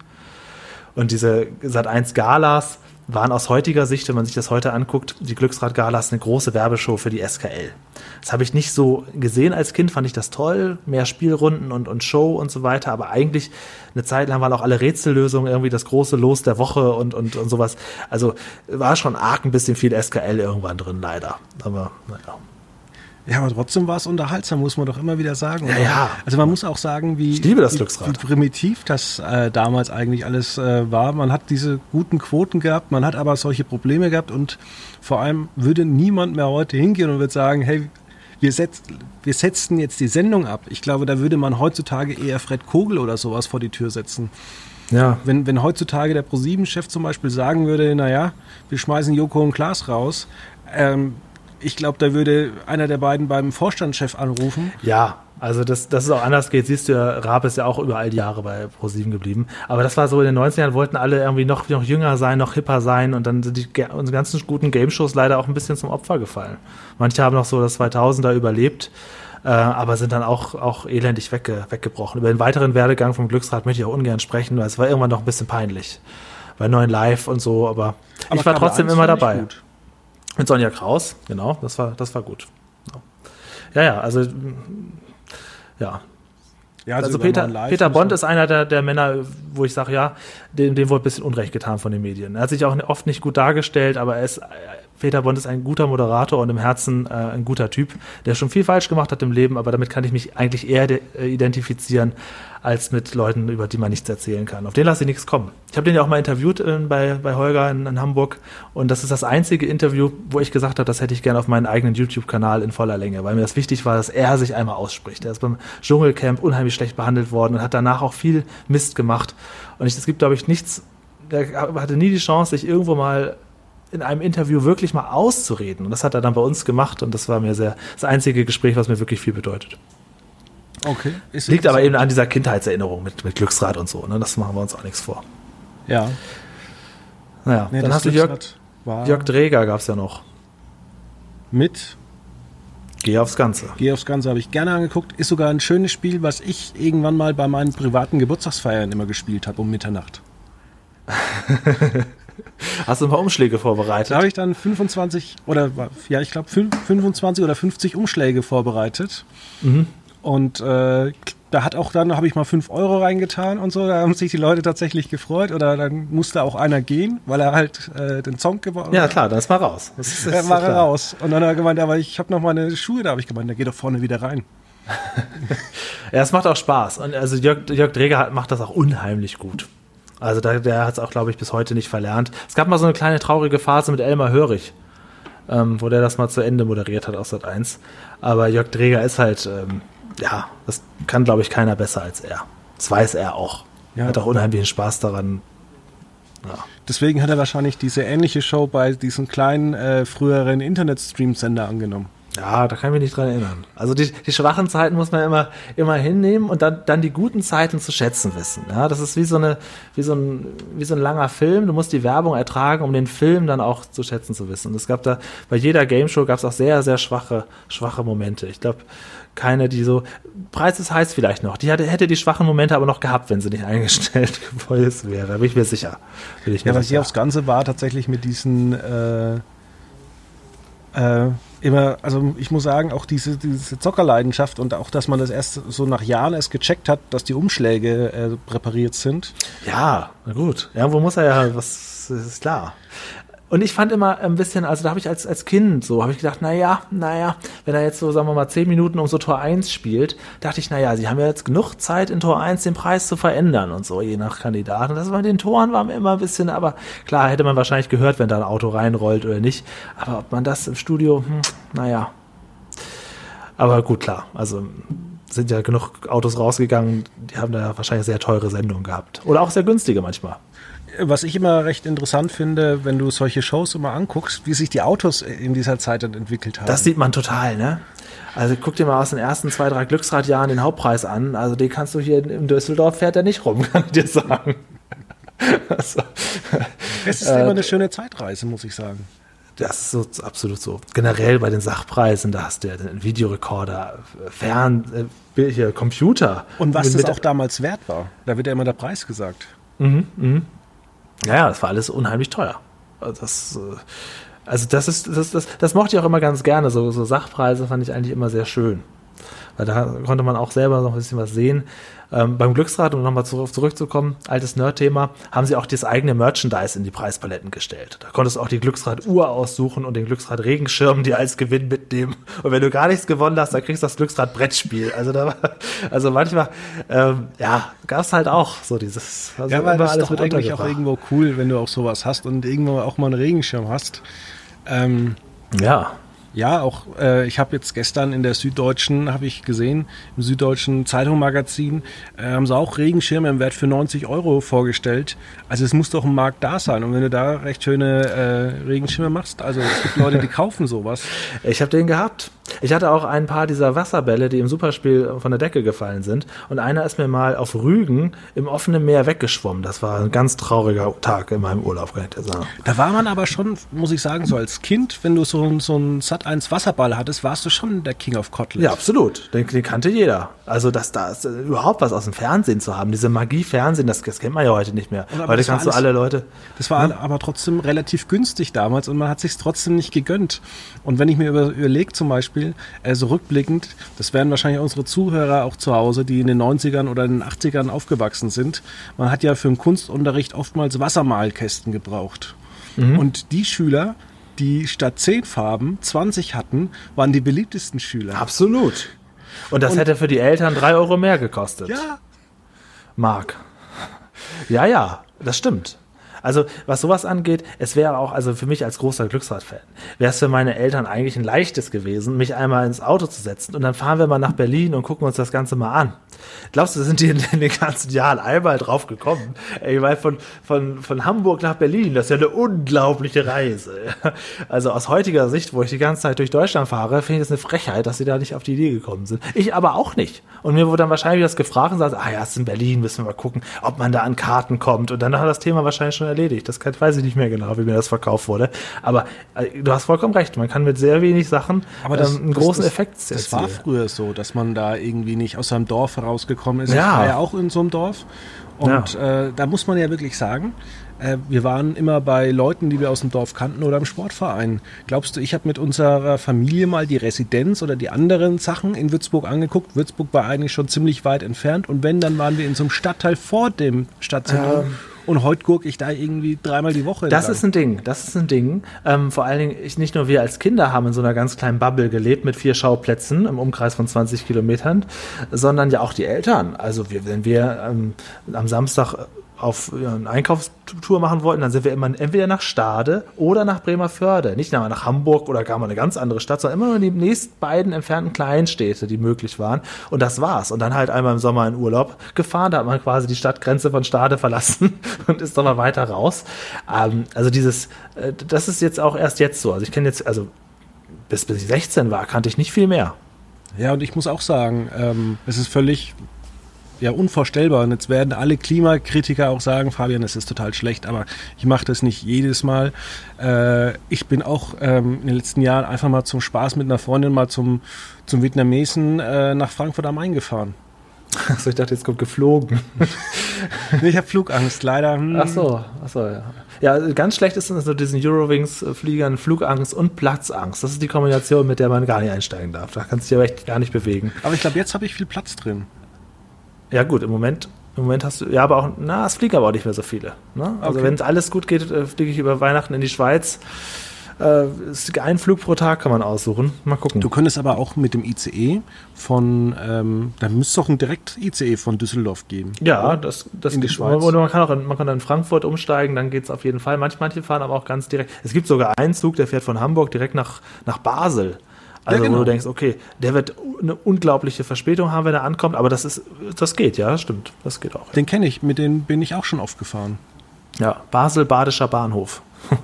Und diese Sat1 Galas waren aus heutiger Sicht, wenn man sich das heute anguckt, die Glücksrad-Galas eine große Werbeshow für die SKL. Das habe ich nicht so gesehen als Kind, fand ich das toll, mehr Spielrunden und, und Show und so weiter, aber eigentlich eine Zeit lang waren auch alle Rätsellösungen irgendwie das große Los der Woche und, und, und sowas. Also war schon arg ein bisschen viel SKL irgendwann drin, leider. Aber naja. Ja, aber trotzdem war es unterhaltsam, muss man doch immer wieder sagen. Ja, ja. Also man muss auch sagen, wie, wie, wie primitiv das äh, damals eigentlich alles äh, war. Man hat diese guten Quoten gehabt, man hat aber solche Probleme gehabt und vor allem würde niemand mehr heute hingehen und würde sagen, hey, wir, setz, wir setzen jetzt die Sendung ab. Ich glaube, da würde man heutzutage eher Fred Kogel oder sowas vor die Tür setzen. Ja, Wenn, wenn heutzutage der ProSieben-Chef zum Beispiel sagen würde, naja, wir schmeißen Joko und Klaas raus, ähm, ich glaube, da würde einer der beiden beim Vorstandschef anrufen. Ja, also dass, dass es auch anders geht, siehst du ja, Raab ist ja auch über all die Jahre bei ProSieben geblieben. Aber das war so in den 90ern, wollten alle irgendwie noch, noch jünger sein, noch hipper sein und dann sind die unsere ganzen guten Game-Shows leider auch ein bisschen zum Opfer gefallen. Manche haben noch so das 2000er überlebt, äh, aber sind dann auch, auch elendig wegge, weggebrochen. Über den weiteren Werdegang vom Glücksrad möchte ich auch ungern sprechen, weil es war irgendwann noch ein bisschen peinlich. Bei neuen Live und so, aber, Aber ich war trotzdem 1 immer dabei. gut. Mit Sonja Kraus, genau, das war, das war gut. Ja, ja, also ja. Ja, Also, über Peter, Peter Bond ist einer der, der Männer, wo ich sage, ja, dem, dem wurde ein bisschen Unrecht getan von den Medien. Er hat sich auch oft nicht gut dargestellt, aber er ist, Peter Bond ist ein guter Moderator und im Herzen äh, ein guter Typ, der schon viel falsch gemacht hat im Leben, aber damit kann ich mich eigentlich eher äh, identifizieren, als mit Leuten, über die man nichts erzählen kann. Auf den lasse ich nichts kommen. Ich habe den ja auch mal interviewt äh, bei, bei Holger in, in Hamburg und das ist das einzige Interview, wo ich gesagt habe, das hätte ich gerne auf meinen eigenen YouTube-Kanal in voller Länge, weil mir das wichtig war, dass er sich einmal ausspricht. Er ist beim Dschungelcamp unheimlich schlecht behandelt worden und hat danach auch viel Mist gemacht. Und es gibt, glaube ich, nichts, er hatte nie die Chance, sich irgendwo mal in einem Interview wirklich mal auszureden. Und das hat er dann bei uns gemacht und das war mir sehr, das einzige Gespräch, was mir wirklich viel bedeutet. Okay. Ist Liegt aber eben an dieser Kindheitserinnerung mit, mit Glücksrad und so. Ne? Das machen wir uns auch nichts vor. Ja. Naja, Nee, dann hast du Jörg, Jörg Dreger gab es ja noch. mit Geh aufs Ganze. Geh aufs Ganze habe ich gerne angeguckt. Ist sogar ein schönes Spiel, was ich irgendwann mal bei meinen privaten Geburtstagsfeiern immer gespielt habe um Mitternacht. Hast du ein paar Umschläge vorbereitet? Da habe ich dann 25 oder ja, ich glaube 25 oder 50 Umschläge vorbereitet. Mhm. Und äh, da hat auch dann, habe ich mal 5 Euro reingetan und so, da haben sich die Leute tatsächlich gefreut. Oder dann musste auch einer gehen, weil er halt äh, den Song gewonnen hat. Ja, klar, das war raus. Das ist, das war er raus. Und dann hat er gemeint, aber ich habe noch meine Schuhe, da habe ich gemeint, der geht doch vorne wieder rein. ja, es macht auch Spaß. Und also Jörg, Jörg Dreger macht das auch unheimlich gut. Also da, der hat es auch, glaube ich, bis heute nicht verlernt. Es gab mal so eine kleine traurige Phase mit Elmar Hörig, ähm, wo der das mal zu Ende moderiert hat aus Sat 1. Aber Jörg Dreger ist halt, ähm, ja, das kann, glaube ich, keiner besser als er. Das weiß er auch. Ja. Hat auch unheimlichen Spaß daran. Ja. Deswegen hat er wahrscheinlich diese ähnliche Show bei diesem kleinen äh, früheren Internet-Stream-Sender angenommen. Ja, da kann ich mich nicht dran erinnern. Also die, die schwachen Zeiten muss man immer, immer hinnehmen und dann, dann die guten Zeiten zu schätzen wissen. Ja, das ist wie so, eine, wie, so ein, wie so ein langer Film. Du musst die Werbung ertragen, um den Film dann auch zu schätzen zu wissen. Und es gab da, bei jeder Game Show gab es auch sehr, sehr schwache, schwache Momente. Ich glaube, keine, die so, Preis ist heiß vielleicht noch. Die hatte, hätte die schwachen Momente aber noch gehabt, wenn sie nicht eingestellt gewesen wäre. Da bin ich mir sicher. Bin ich mir ja, was hier aufs Ganze war tatsächlich mit diesen, äh, äh, immer, also ich muss sagen, auch diese, diese Zockerleidenschaft und auch, dass man das erst so nach Jahren erst gecheckt hat, dass die Umschläge äh, präpariert sind. Ja, na gut. Irgendwo muss er ja, was ist klar. Und ich fand immer ein bisschen, also da habe ich als, als Kind so, habe ich gedacht, naja, naja, wenn er jetzt so, sagen wir mal, zehn Minuten um so Tor 1 spielt, dachte ich, naja, sie haben ja jetzt genug Zeit, in Tor 1 den Preis zu verändern und so, je nach Kandidat. Und das bei den Toren war immer ein bisschen, aber klar, hätte man wahrscheinlich gehört, wenn da ein Auto reinrollt oder nicht. Aber ob man das im Studio, hm, naja. Aber gut, klar, also sind ja genug Autos rausgegangen, die haben da wahrscheinlich sehr teure Sendungen gehabt. Oder auch sehr günstige manchmal was ich immer recht interessant finde, wenn du solche Shows immer anguckst, wie sich die Autos in dieser Zeit dann entwickelt haben. Das sieht man total, ne? Also guck dir mal aus den ersten zwei, drei Glücksradjahren den Hauptpreis an. Also den kannst du hier in Düsseldorf fährt er nicht rum, kann ich dir sagen. also, es ist äh, immer eine schöne Zeitreise, muss ich sagen. Das ist so absolut so. Generell bei den Sachpreisen, da hast du ja den Videorekorder, Fern, äh, hier, Computer. Und was das auch damals wert war. Da wird ja immer der Preis gesagt. Mhm, mhm. Ja, das war alles unheimlich teuer. Also das, äh, also das ist, das, das, das mochte ich auch immer ganz gerne. So, so Sachpreise fand ich eigentlich immer sehr schön. Weil da konnte man auch selber noch ein bisschen was sehen. Ähm, beim Glücksrad, um nochmal zurück, zurückzukommen, altes Nerd-Thema, haben sie auch das eigene Merchandise in die Preispaletten gestellt. Da konntest du auch die Glücksrad-Uhr aussuchen und den Glücksrad-Regenschirm dir als Gewinn mitnehmen. Und wenn du gar nichts gewonnen hast, dann kriegst du das Glücksrad-Brettspiel. Also da war, also manchmal, ähm, ja, gab es halt auch so dieses. Also ja, weil das ist doch eigentlich auch irgendwo cool, wenn du auch sowas hast und irgendwo auch mal einen Regenschirm hast. Ähm, ja. Ja, auch äh, ich habe jetzt gestern in der Süddeutschen, habe ich gesehen, im Süddeutschen Zeitungsmagazin, äh, haben sie auch Regenschirme im Wert für 90 Euro vorgestellt. Also es muss doch ein Markt da sein. Und wenn du da recht schöne äh, Regenschirme machst, also es gibt Leute, die kaufen sowas. Ich habe den gehabt. Ich hatte auch ein paar dieser Wasserbälle, die im Superspiel von der Decke gefallen sind. Und einer ist mir mal auf Rügen im offenen Meer weggeschwommen. Das war ein ganz trauriger Tag in meinem Urlaub, kann ich dir sagen. Da war man aber schon, muss ich sagen, so als Kind, wenn du so, so einen Sat 1 Wasserball hattest, warst du schon der King of Kotlet. Ja, absolut. Den, den kannte jeder. Also, dass da äh, überhaupt was aus dem Fernsehen zu haben, diese Magie-Fernsehen, das, das, kennt man ja heute nicht mehr. Heute kannst alles, du alle Leute. Das war hm? aber trotzdem relativ günstig damals und man hat sich trotzdem nicht gegönnt. Und wenn ich mir über, überlege, zum Beispiel, also rückblickend, das werden wahrscheinlich unsere Zuhörer auch zu Hause, die in den 90ern oder in den 80ern aufgewachsen sind. Man hat ja für den Kunstunterricht oftmals Wassermalkästen gebraucht. Mhm. Und die Schüler, die statt 10 Farben 20 hatten, waren die beliebtesten Schüler. Absolut. Und das Und, hätte für die Eltern 3 Euro mehr gekostet. Ja. Mark. Ja, ja, das stimmt. Also was sowas angeht, es wäre auch, also für mich als großer Glücksrad-Fan, wäre es für meine Eltern eigentlich ein leichtes gewesen, mich einmal ins Auto zu setzen und dann fahren wir mal nach Berlin und gucken uns das Ganze mal an. Glaubst du, sind die in, den ganzen Jahren einmal drauf gekommen? Ey, weil von, von, von Hamburg nach Berlin, das ist ja eine unglaubliche Reise. Also aus heutiger Sicht, wo ich die ganze Zeit durch Deutschland fahre, finde ich das eine Frechheit, dass sie da nicht auf die Idee gekommen sind. Ich aber auch nicht. Und mir wurde dann wahrscheinlich das gefragt und sagt, ah ja, es ist in Berlin, müssen wir mal gucken, ob man da an Karten kommt. Und dann hat das Thema wahrscheinlich schon erledigt. Das kann, weiß ich nicht mehr genau, wie mir das verkauft wurde. Aber äh, du hast vollkommen recht, man kann mit sehr wenig Sachen Aber das, ähm, einen das- großen das, Effekt Das war erzielen. früher so, dass man da irgendwie nicht aus seinem Dorf herausgekommen ist. Ja. Ich war ja auch in so einem Dorf. Und äh, da muss man ja wirklich sagen, äh, wir waren immer bei Leuten, die wir aus dem Dorf kannten oder im Sportverein. Glaubst du, ich habe mit unserer Familie mal die Residenz oder die anderen Sachen in Würzburg angeguckt? Würzburg war eigentlich schon ziemlich weit entfernt. Und wenn, dann waren wir in so einem Stadtteil vor dem Stadtzentrum. Und heute gucke ich da irgendwie dreimal die Woche. Das entlang. ist ein Ding, das ist ein Ding. Ähm, vor allen Dingen, ich, nicht nur wir als Kinder haben in so einer ganz kleinen Bubble gelebt mit vier Schauplätzen im Umkreis von 20 Kilometern, sondern ja auch die Eltern. Also wir, wenn wir ähm, am Samstag auf eine Einkaufstour machen wollten, dann sind wir immer entweder nach Stade oder nach Bremerförde. Nicht nach, Hamburg oder gar mal eine ganz andere Stadt, sondern immer nur die nächst beiden entfernten Kleinstädte, die möglich waren. Und das war's. Und dann halt einmal im Sommer in Urlaub gefahren. Da hat man quasi die Stadtgrenze von Stade verlassen und ist dann mal weiter raus. Ähm, also dieses, äh, das ist jetzt auch erst jetzt so. Also ich kenne jetzt, also bis, bis ich 16 war, kannte ich nicht viel mehr. Ja, und ich muss auch sagen, ähm, es ist völlig ja, unvorstellbar. Und jetzt werden alle Klimakritiker auch sagen, Fabian, es ist total schlecht, aber ich mache das nicht jedes Mal. Äh, ich bin auch ähm, in den letzten Jahren einfach mal zum Spaß mit einer Freundin mal zum, zum Vietnamesen äh, nach Frankfurt am Main gefahren. Also ich dachte, jetzt kommt geflogen. Nee, ich habe Flugangst, leider. Hm. Ach so, ach so, ja. Ja, ganz schlecht ist es so diesen Eurowings-Fliegern Flugangst und Platzangst. Das ist die Kombination, mit der man gar nicht einsteigen darf. Da kannst du dich aber echt gar nicht bewegen. Aber ich glaube, jetzt habe ich viel Platz drin. Ja gut, im Moment, im Moment hast du, ja, aber auch, na, es fliegen aber auch nicht mehr so viele. Ne? Also Okay. wenn es alles gut geht, äh, fliege ich über Weihnachten in die Schweiz. Äh, ein Flug pro Tag kann man aussuchen. Mal gucken. Du könntest aber auch mit dem ICE von, ähm, da müsste es doch ein Direkt-ICE von Düsseldorf geben. Ja, das, das In die. Schweiz. Oder man kann auch in, man kann dann in Frankfurt umsteigen, dann geht es auf jeden Fall. Manch, manche fahren aber auch ganz direkt. Es gibt sogar einen Zug, der fährt von Hamburg direkt nach, nach Basel. Also Ja, genau. wo du denkst, okay, der wird eine unglaubliche Verspätung haben, wenn er ankommt, aber das ist, das geht, ja, das stimmt. Das geht auch. Den kenne ich, mit denen bin ich auch schon oft gefahren. Ja, Basel Badischer Bahnhof.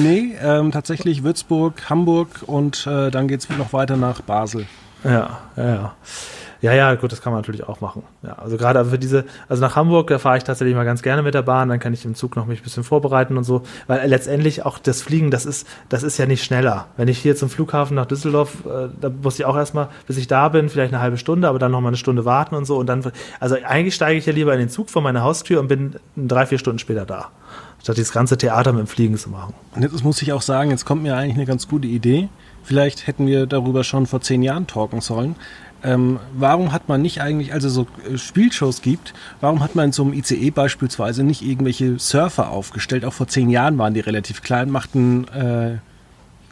Nee, ähm, tatsächlich Würzburg, Hamburg und äh, dann geht es noch weiter nach Basel. Ja, ja, ja. Ja, ja, gut, das kann man natürlich auch machen. Ja, also gerade für diese, also nach Hamburg, da fahre ich tatsächlich mal ganz gerne mit der Bahn, dann kann ich im Zug noch mich ein bisschen vorbereiten und so, weil letztendlich auch das Fliegen, das ist, das ist ja nicht schneller. Wenn ich hier zum Flughafen nach Düsseldorf, äh, da muss ich auch erstmal, bis ich da bin, vielleicht eine halbe Stunde, aber dann noch mal eine Stunde warten und so und dann, also eigentlich steige ich ja lieber in den Zug vor meiner Haustür und bin drei, vier Stunden später da. Statt dieses ganze Theater mit dem Fliegen zu machen. Und jetzt muss ich auch sagen, jetzt kommt mir eigentlich eine ganz gute Idee. Vielleicht hätten wir darüber schon vor zehn Jahren talken sollen. Ähm, warum hat man nicht eigentlich, also so äh, Spielshows gibt, warum hat man in so einem ICE beispielsweise nicht irgendwelche Surfer aufgestellt? Auch vor zehn Jahren waren die relativ klein, machten äh,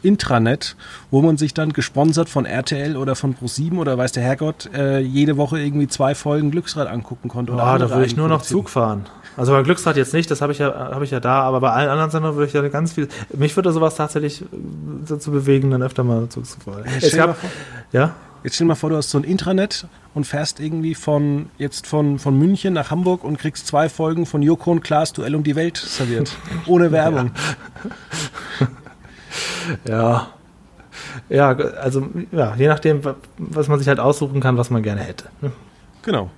Intranet, wo man sich dann gesponsert von RTL oder von Pro7 oder weiß der Herrgott äh, jede Woche irgendwie zwei Folgen Glücksrad angucken konnte. Oh, da würde ich nur noch. Zug fahren. Also bei Glücksrad jetzt nicht, das habe ich ja, habe ich ja da, aber bei allen anderen Sendern würde ich ja ganz viel. Mich würde sowas tatsächlich äh, dazu bewegen, dann öfter mal Zug zu fahren. stell Es gab, ja, Jetzt stell dir mal vor, du hast so ein Intranet und fährst irgendwie von jetzt von, von München nach Hamburg und kriegst zwei Folgen von Joko und Klaas Duell um die Welt serviert. Ohne Werbung. ja. Ja, also ja, je nachdem, wa- was man sich halt aussuchen kann, was man gerne hätte. Genau.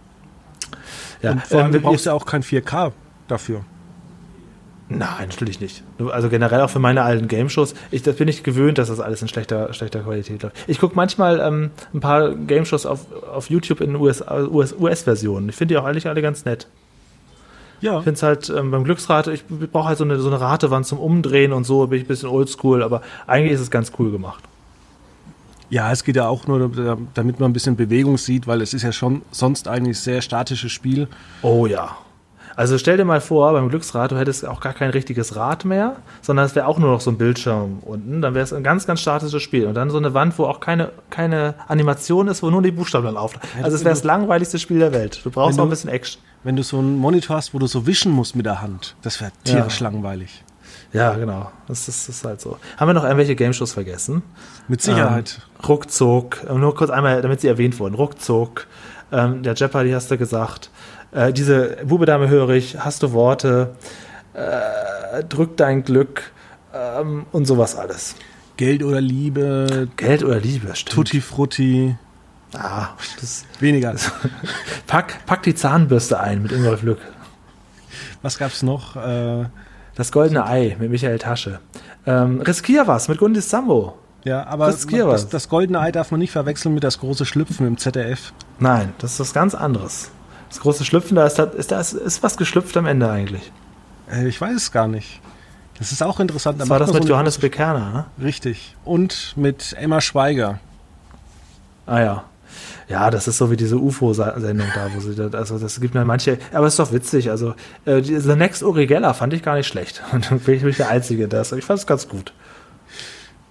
Ja, und vor allem, du ähm, brauchst ja auch kein 4K dafür. Nein, natürlich nicht. Also generell auch für meine alten Game-Shows, ich, das bin ich gewöhnt, dass das alles in schlechter, schlechter Qualität läuft. Ich gucke manchmal ähm, ein paar Game-Shows auf, auf YouTube in US, US, US-Versionen. Ich finde die auch eigentlich alle ganz nett. Ja. Ich finde es halt ähm, beim Glücksrad, ich brauche halt so eine, so eine Ratewand zum Umdrehen und so, bin ich ein bisschen oldschool, aber eigentlich ist es ganz cool gemacht. Ja, es geht ja auch nur, da- damit man ein bisschen Bewegung sieht, weil es ist ja schon sonst eigentlich sehr statisches Spiel. Oh ja. Also stell dir mal vor, beim Glücksrad, du hättest auch gar kein richtiges Rad mehr, sondern es wäre auch nur noch so ein Bildschirm unten. Dann wäre es ein ganz, ganz statisches Spiel. Und dann so eine Wand, wo auch keine, keine Animation ist, wo nur die Buchstaben dann auftauchen. Also es wäre das langweiligste Spiel der Welt. Du brauchst Wenn auch ein du- bisschen Action. Wenn du so einen Monitor hast, wo du so wischen musst mit der Hand, das wäre tierisch langweilig. Ja, genau. Das ist, das ist halt so. Haben wir noch irgendwelche Game-Shows vergessen? Mit Sicherheit. Ähm, ruckzuck, nur kurz einmal, damit sie erwähnt wurden. Ruckzuck, ähm, der Jeopardy hast du gesagt. Äh, diese Bube Dame höre ich, hast du Worte, äh, drück dein Glück ähm, und sowas alles. Geld oder Liebe, Geld oder Liebe, stimmt. Tutti Frutti, Ah, das, weniger. pack, pack die Zahnbürste ein mit Ingolf Lück. Was gab's noch? Äh, Das goldene Ei mit Michael Tasche. Ähm, riskier was mit Gundis Sambo. Ja, aber Riskier was. das, das goldene Ei darf man nicht verwechseln mit das große Schlüpfen im ZDF. Nein, das ist was ganz anderes. Das große Schlüpfen, da ist, ist, da ist, ist was geschlüpft am Ende eigentlich. Äh, ich weiß es gar nicht. Das ist auch interessant. Da Das war das mit so Johannes Bekerner, ne? Richtig. Und mit Emma Schweiger. Ah ja. Ja, das ist so wie diese UFO-Sendung da, wo sie da, also das gibt mir manche, aber es ist doch witzig, also äh, The Next Uri Geller fand ich gar nicht schlecht. Und dann bin ich nicht der Einzige, der das, ich fand es ganz gut.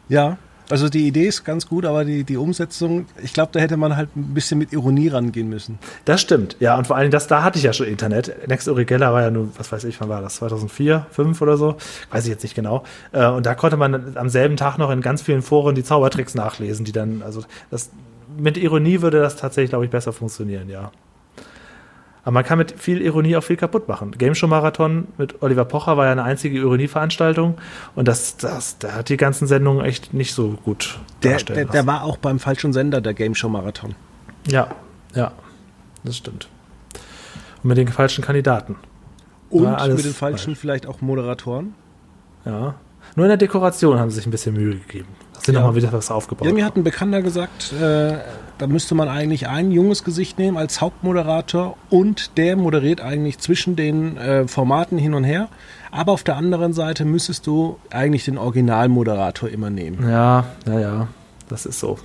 Ja, also die Idee ist ganz gut, aber die, die Umsetzung, ich glaube, da hätte man halt ein bisschen mit Ironie rangehen müssen. Das stimmt, ja, und vor allem das, da hatte ich ja schon Internet. Next Uri Geller war ja nur, was weiß ich, wann war das, 2004, 5 oder so, weiß ich jetzt nicht genau. Äh, und da konnte man am selben Tag noch in ganz vielen Foren die Zaubertricks nachlesen, die dann, also das, mit Ironie würde das tatsächlich, glaube ich, besser funktionieren, ja. Aber man kann mit viel Ironie auch viel kaputt machen. Game Show Marathon mit Oliver Pocher war ja eine einzige Ironieveranstaltung und das, das, der hat die ganzen Sendungen echt nicht so gut Der, der, der war auch beim falschen Sender, der Game Show Marathon. Ja, ja, das stimmt. Und mit den falschen Kandidaten. Und mit den falschen falsch. vielleicht auch Moderatoren. Ja. Nur in der Dekoration haben sie sich ein bisschen Mühe gegeben. Sind Ja. nochmal wieder was aufgebaut. Ja, mir hat ein Bekannter gesagt, äh, da müsste man eigentlich ein junges Gesicht nehmen als Hauptmoderator und der moderiert eigentlich zwischen den äh, Formaten hin und her. Aber auf der anderen Seite müsstest du eigentlich den Originalmoderator immer nehmen. ja, ja, ja. Das ist so.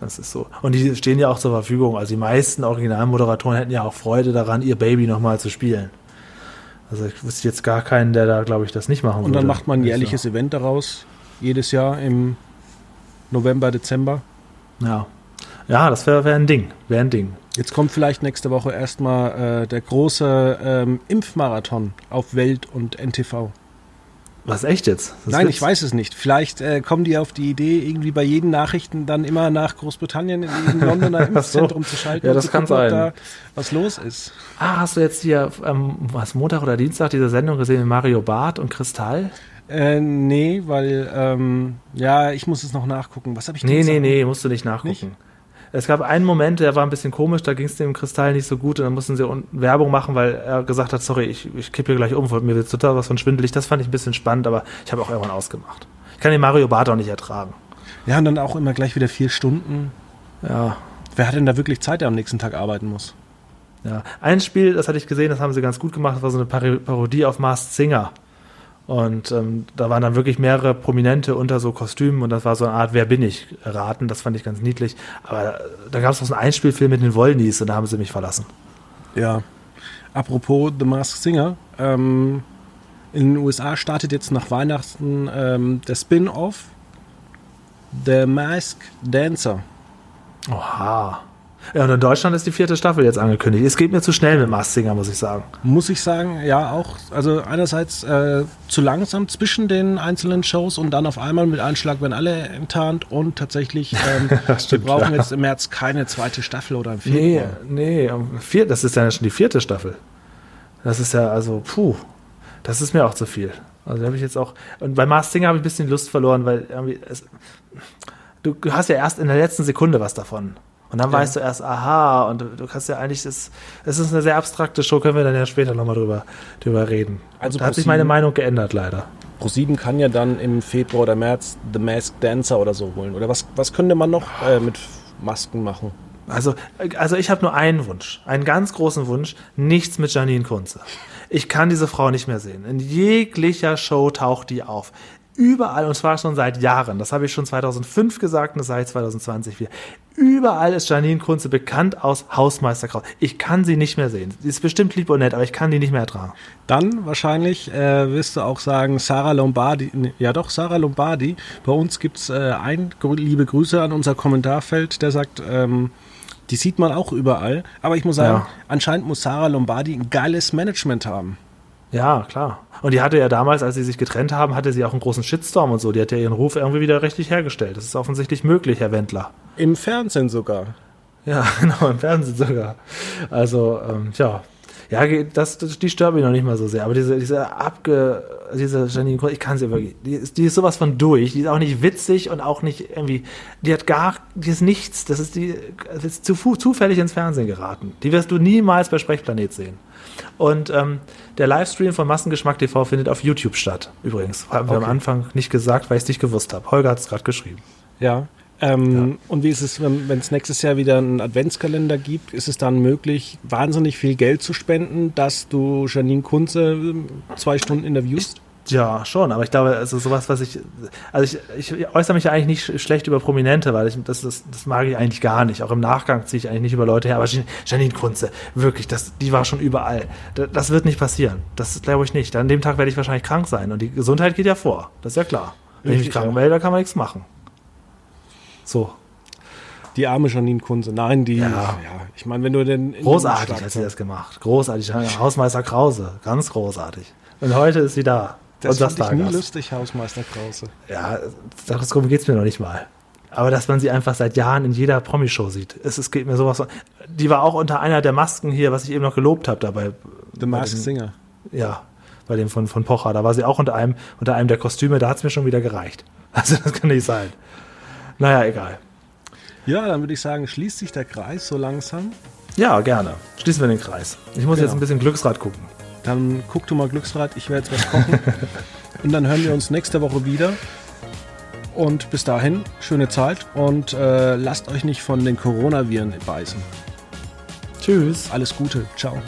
Das ist so. Und die stehen ja auch zur Verfügung. Also die meisten Originalmoderatoren hätten ja auch Freude daran, ihr Baby nochmal zu spielen. Also ich wüsste jetzt gar keinen, der da, glaube ich, das nicht machen Und würde. dann macht man ein Also, jährliches Event daraus, jedes Jahr im November, Dezember. Ja. Ja, das wäre wär ein Ding. Wäre ein Ding. Jetzt kommt vielleicht nächste Woche erstmal äh, der große ähm, Impfmarathon auf Welt und NTV. Was echt jetzt? Das Nein, wird's? ich weiß es nicht. Vielleicht äh, kommen die auf die Idee, irgendwie bei jeden Nachrichten dann immer nach Großbritannien in diesem Londoner Ach so. Impfzentrum zu schalten. Ja, das kann gucken, sein. Da was los ist. Ah, hast du jetzt hier ähm, was Montag oder Dienstag diese Sendung gesehen mit Mario Barth und Kristall? Äh, nee, weil, ähm, ja, ich muss es noch nachgucken. Was habe ich Nee, Dienstag- nee, nee, musst du nicht nachgucken. Nicht? Es gab einen Moment, der war ein bisschen komisch, da ging es dem Kristall nicht so gut und dann mussten sie unten Werbung machen, weil er gesagt hat, sorry, ich, ich kippe hier gleich um, mir wird total was von schwindelig. Das fand ich ein bisschen spannend, aber ich habe auch irgendwann ausgemacht. Ich kann den Mario Barth auch nicht ertragen. Ja, und dann auch immer gleich wieder vier Stunden. Ja, Wer hat denn da wirklich Zeit, der am nächsten Tag arbeiten muss? ja. Ein Spiel, das hatte ich gesehen, das haben sie ganz gut gemacht, das war so eine Parodie auf Masked Singer. Und ähm, da waren dann wirklich mehrere Prominente unter so Kostümen und das war so eine Art Wer bin ich raten. Das fand ich ganz niedlich. Aber äh, da gab es auch so einen Einspielfilm mit den Wollnies und da haben sie mich verlassen. Ja. Apropos The Masked Singer. Ähm, in den USA startet jetzt nach Weihnachten ähm, der Spin-off The Masked Dancer. Oha. Ja, und in Deutschland ist die vierte Staffel jetzt angekündigt. Es geht mir zu schnell mit Mars Singer, muss ich sagen. Muss ich sagen, ja, auch, also einerseits äh, zu langsam zwischen den einzelnen Shows und dann auf einmal mit Einschlag werden alle enttarnt und tatsächlich, ähm, wir stimmt, brauchen ja. jetzt im März keine zweite Staffel oder im Nee, Februar. nee, um vier, das ist ja schon die vierte Staffel. Das ist ja also, puh, das ist mir auch zu viel. Also habe ich jetzt auch, und bei Mars Singer habe ich ein bisschen Lust verloren, weil irgendwie es, du hast ja erst in der letzten Sekunde was davon. Und dann Ja. weißt du erst, aha, und du, du kannst ja eigentlich, das, das ist eine sehr abstrakte Show, können wir dann ja später nochmal drüber, drüber reden. Also da hat sich ProSieben- meine Meinung geändert, leider. Pro7 kann ja dann im Februar oder März The Masked Dancer oder so holen. Oder was, was könnte man noch äh, mit Masken machen? Also, also ich habe nur einen Wunsch, einen ganz großen Wunsch, nichts mit Janine Kunze. Ich kann diese Frau nicht mehr sehen. In jeglicher Show taucht die auf. Überall, und zwar schon seit Jahren. Das habe ich schon 2005 gesagt und das sage ich 2020 wieder. Überall ist Janine Kunze bekannt aus Hausmeisterkraut. Ich kann sie nicht mehr sehen. Sie ist bestimmt lieb und nett, aber ich kann die nicht mehr ertragen. Dann wahrscheinlich äh, wirst du auch sagen, Sarah Lombardi, nee, ja doch, Sarah Lombardi. Bei uns gibt es äh, ein, liebe Grüße an unser Kommentarfeld, der sagt, ähm, die sieht man auch überall. Aber ich muss sagen, Ja. anscheinend muss Sarah Lombardi ein geiles Management haben. Ja, klar. Und die hatte ja damals, als sie sich getrennt haben, hatte sie auch einen großen Shitstorm und so. Die hat ja ihren Ruf irgendwie wieder richtig hergestellt. Das ist offensichtlich möglich, Herr Wendler. Im Fernsehen sogar. Ja, genau, im Fernsehen sogar. Also, ähm, ja. Ja, das, das, die stört mich noch nicht mal so sehr. Aber diese, diese abge, diese Janine Kunze, ich kann sie wirklich, die ist, die ist sowas von durch. Die ist auch nicht witzig und auch nicht irgendwie, die hat gar, die ist nichts. Das ist die, das ist zu, zufällig ins Fernsehen geraten. Die wirst du niemals bei Sprechplanet sehen. Und ähm, der Livestream von Massengeschmack TV findet auf YouTube statt. Übrigens, haben wir am Anfang nicht gesagt, weil ich es nicht gewusst habe. Holger hat es gerade geschrieben. Ja. Ähm, ja. Und wie ist es, wenn es nächstes Jahr wieder einen Adventskalender gibt? Ist es dann möglich, wahnsinnig viel Geld zu spenden, dass du Janine Kunze ähm, zwei Stunden interviewst? Ja, schon, aber ich glaube, also sowas, was ich, also ich, ich äußere mich ja eigentlich nicht schlecht über Prominente, weil ich, das, das, das mag ich eigentlich gar nicht. Auch im Nachgang ziehe ich eigentlich nicht über Leute her, aber Janine Kunze, wirklich, das, die war schon überall. Das, wird nicht passieren. Das glaube ich nicht. An dem Tag werde ich wahrscheinlich krank sein und die Gesundheit geht ja vor. Das ist ja klar. Wenn ich mich krank melde, kann man nichts machen. So. Die arme Janine Kunze. Nein, die. Ja, ja ich meine, wenn du denn. Großartig hat sie das gemacht. Großartig. Hausmeister Krause. Ganz großartig. Und heute ist sie da. Das fand ich nie lustig, Hausmeister Krause. Ja, darum geht es mir noch nicht mal. Aber dass man sie einfach seit Jahren in jeder Promi-Show sieht. Es, es geht mir sowas von. Die war auch unter einer der Masken hier, was ich eben noch gelobt habe dabei. The Masked Singer. Ja, bei dem von, von Pocher. Da war sie auch unter einem, unter einem der Kostüme, da hat es mir schon wieder gereicht. Also das kann nicht sein. Naja, egal. Ja, dann würde ich sagen, schließt sich der Kreis so langsam. Ja, gerne. Schließen wir den Kreis. Ich muss genau. jetzt ein bisschen Glücksrad gucken. Dann guck du mal Glücksrad, ich werde jetzt was kochen. und dann hören wir uns nächste Woche wieder. Und bis dahin, schöne Zeit und äh, lasst euch nicht von den Coronaviren beißen. Tschüss. Alles Gute. Ciao.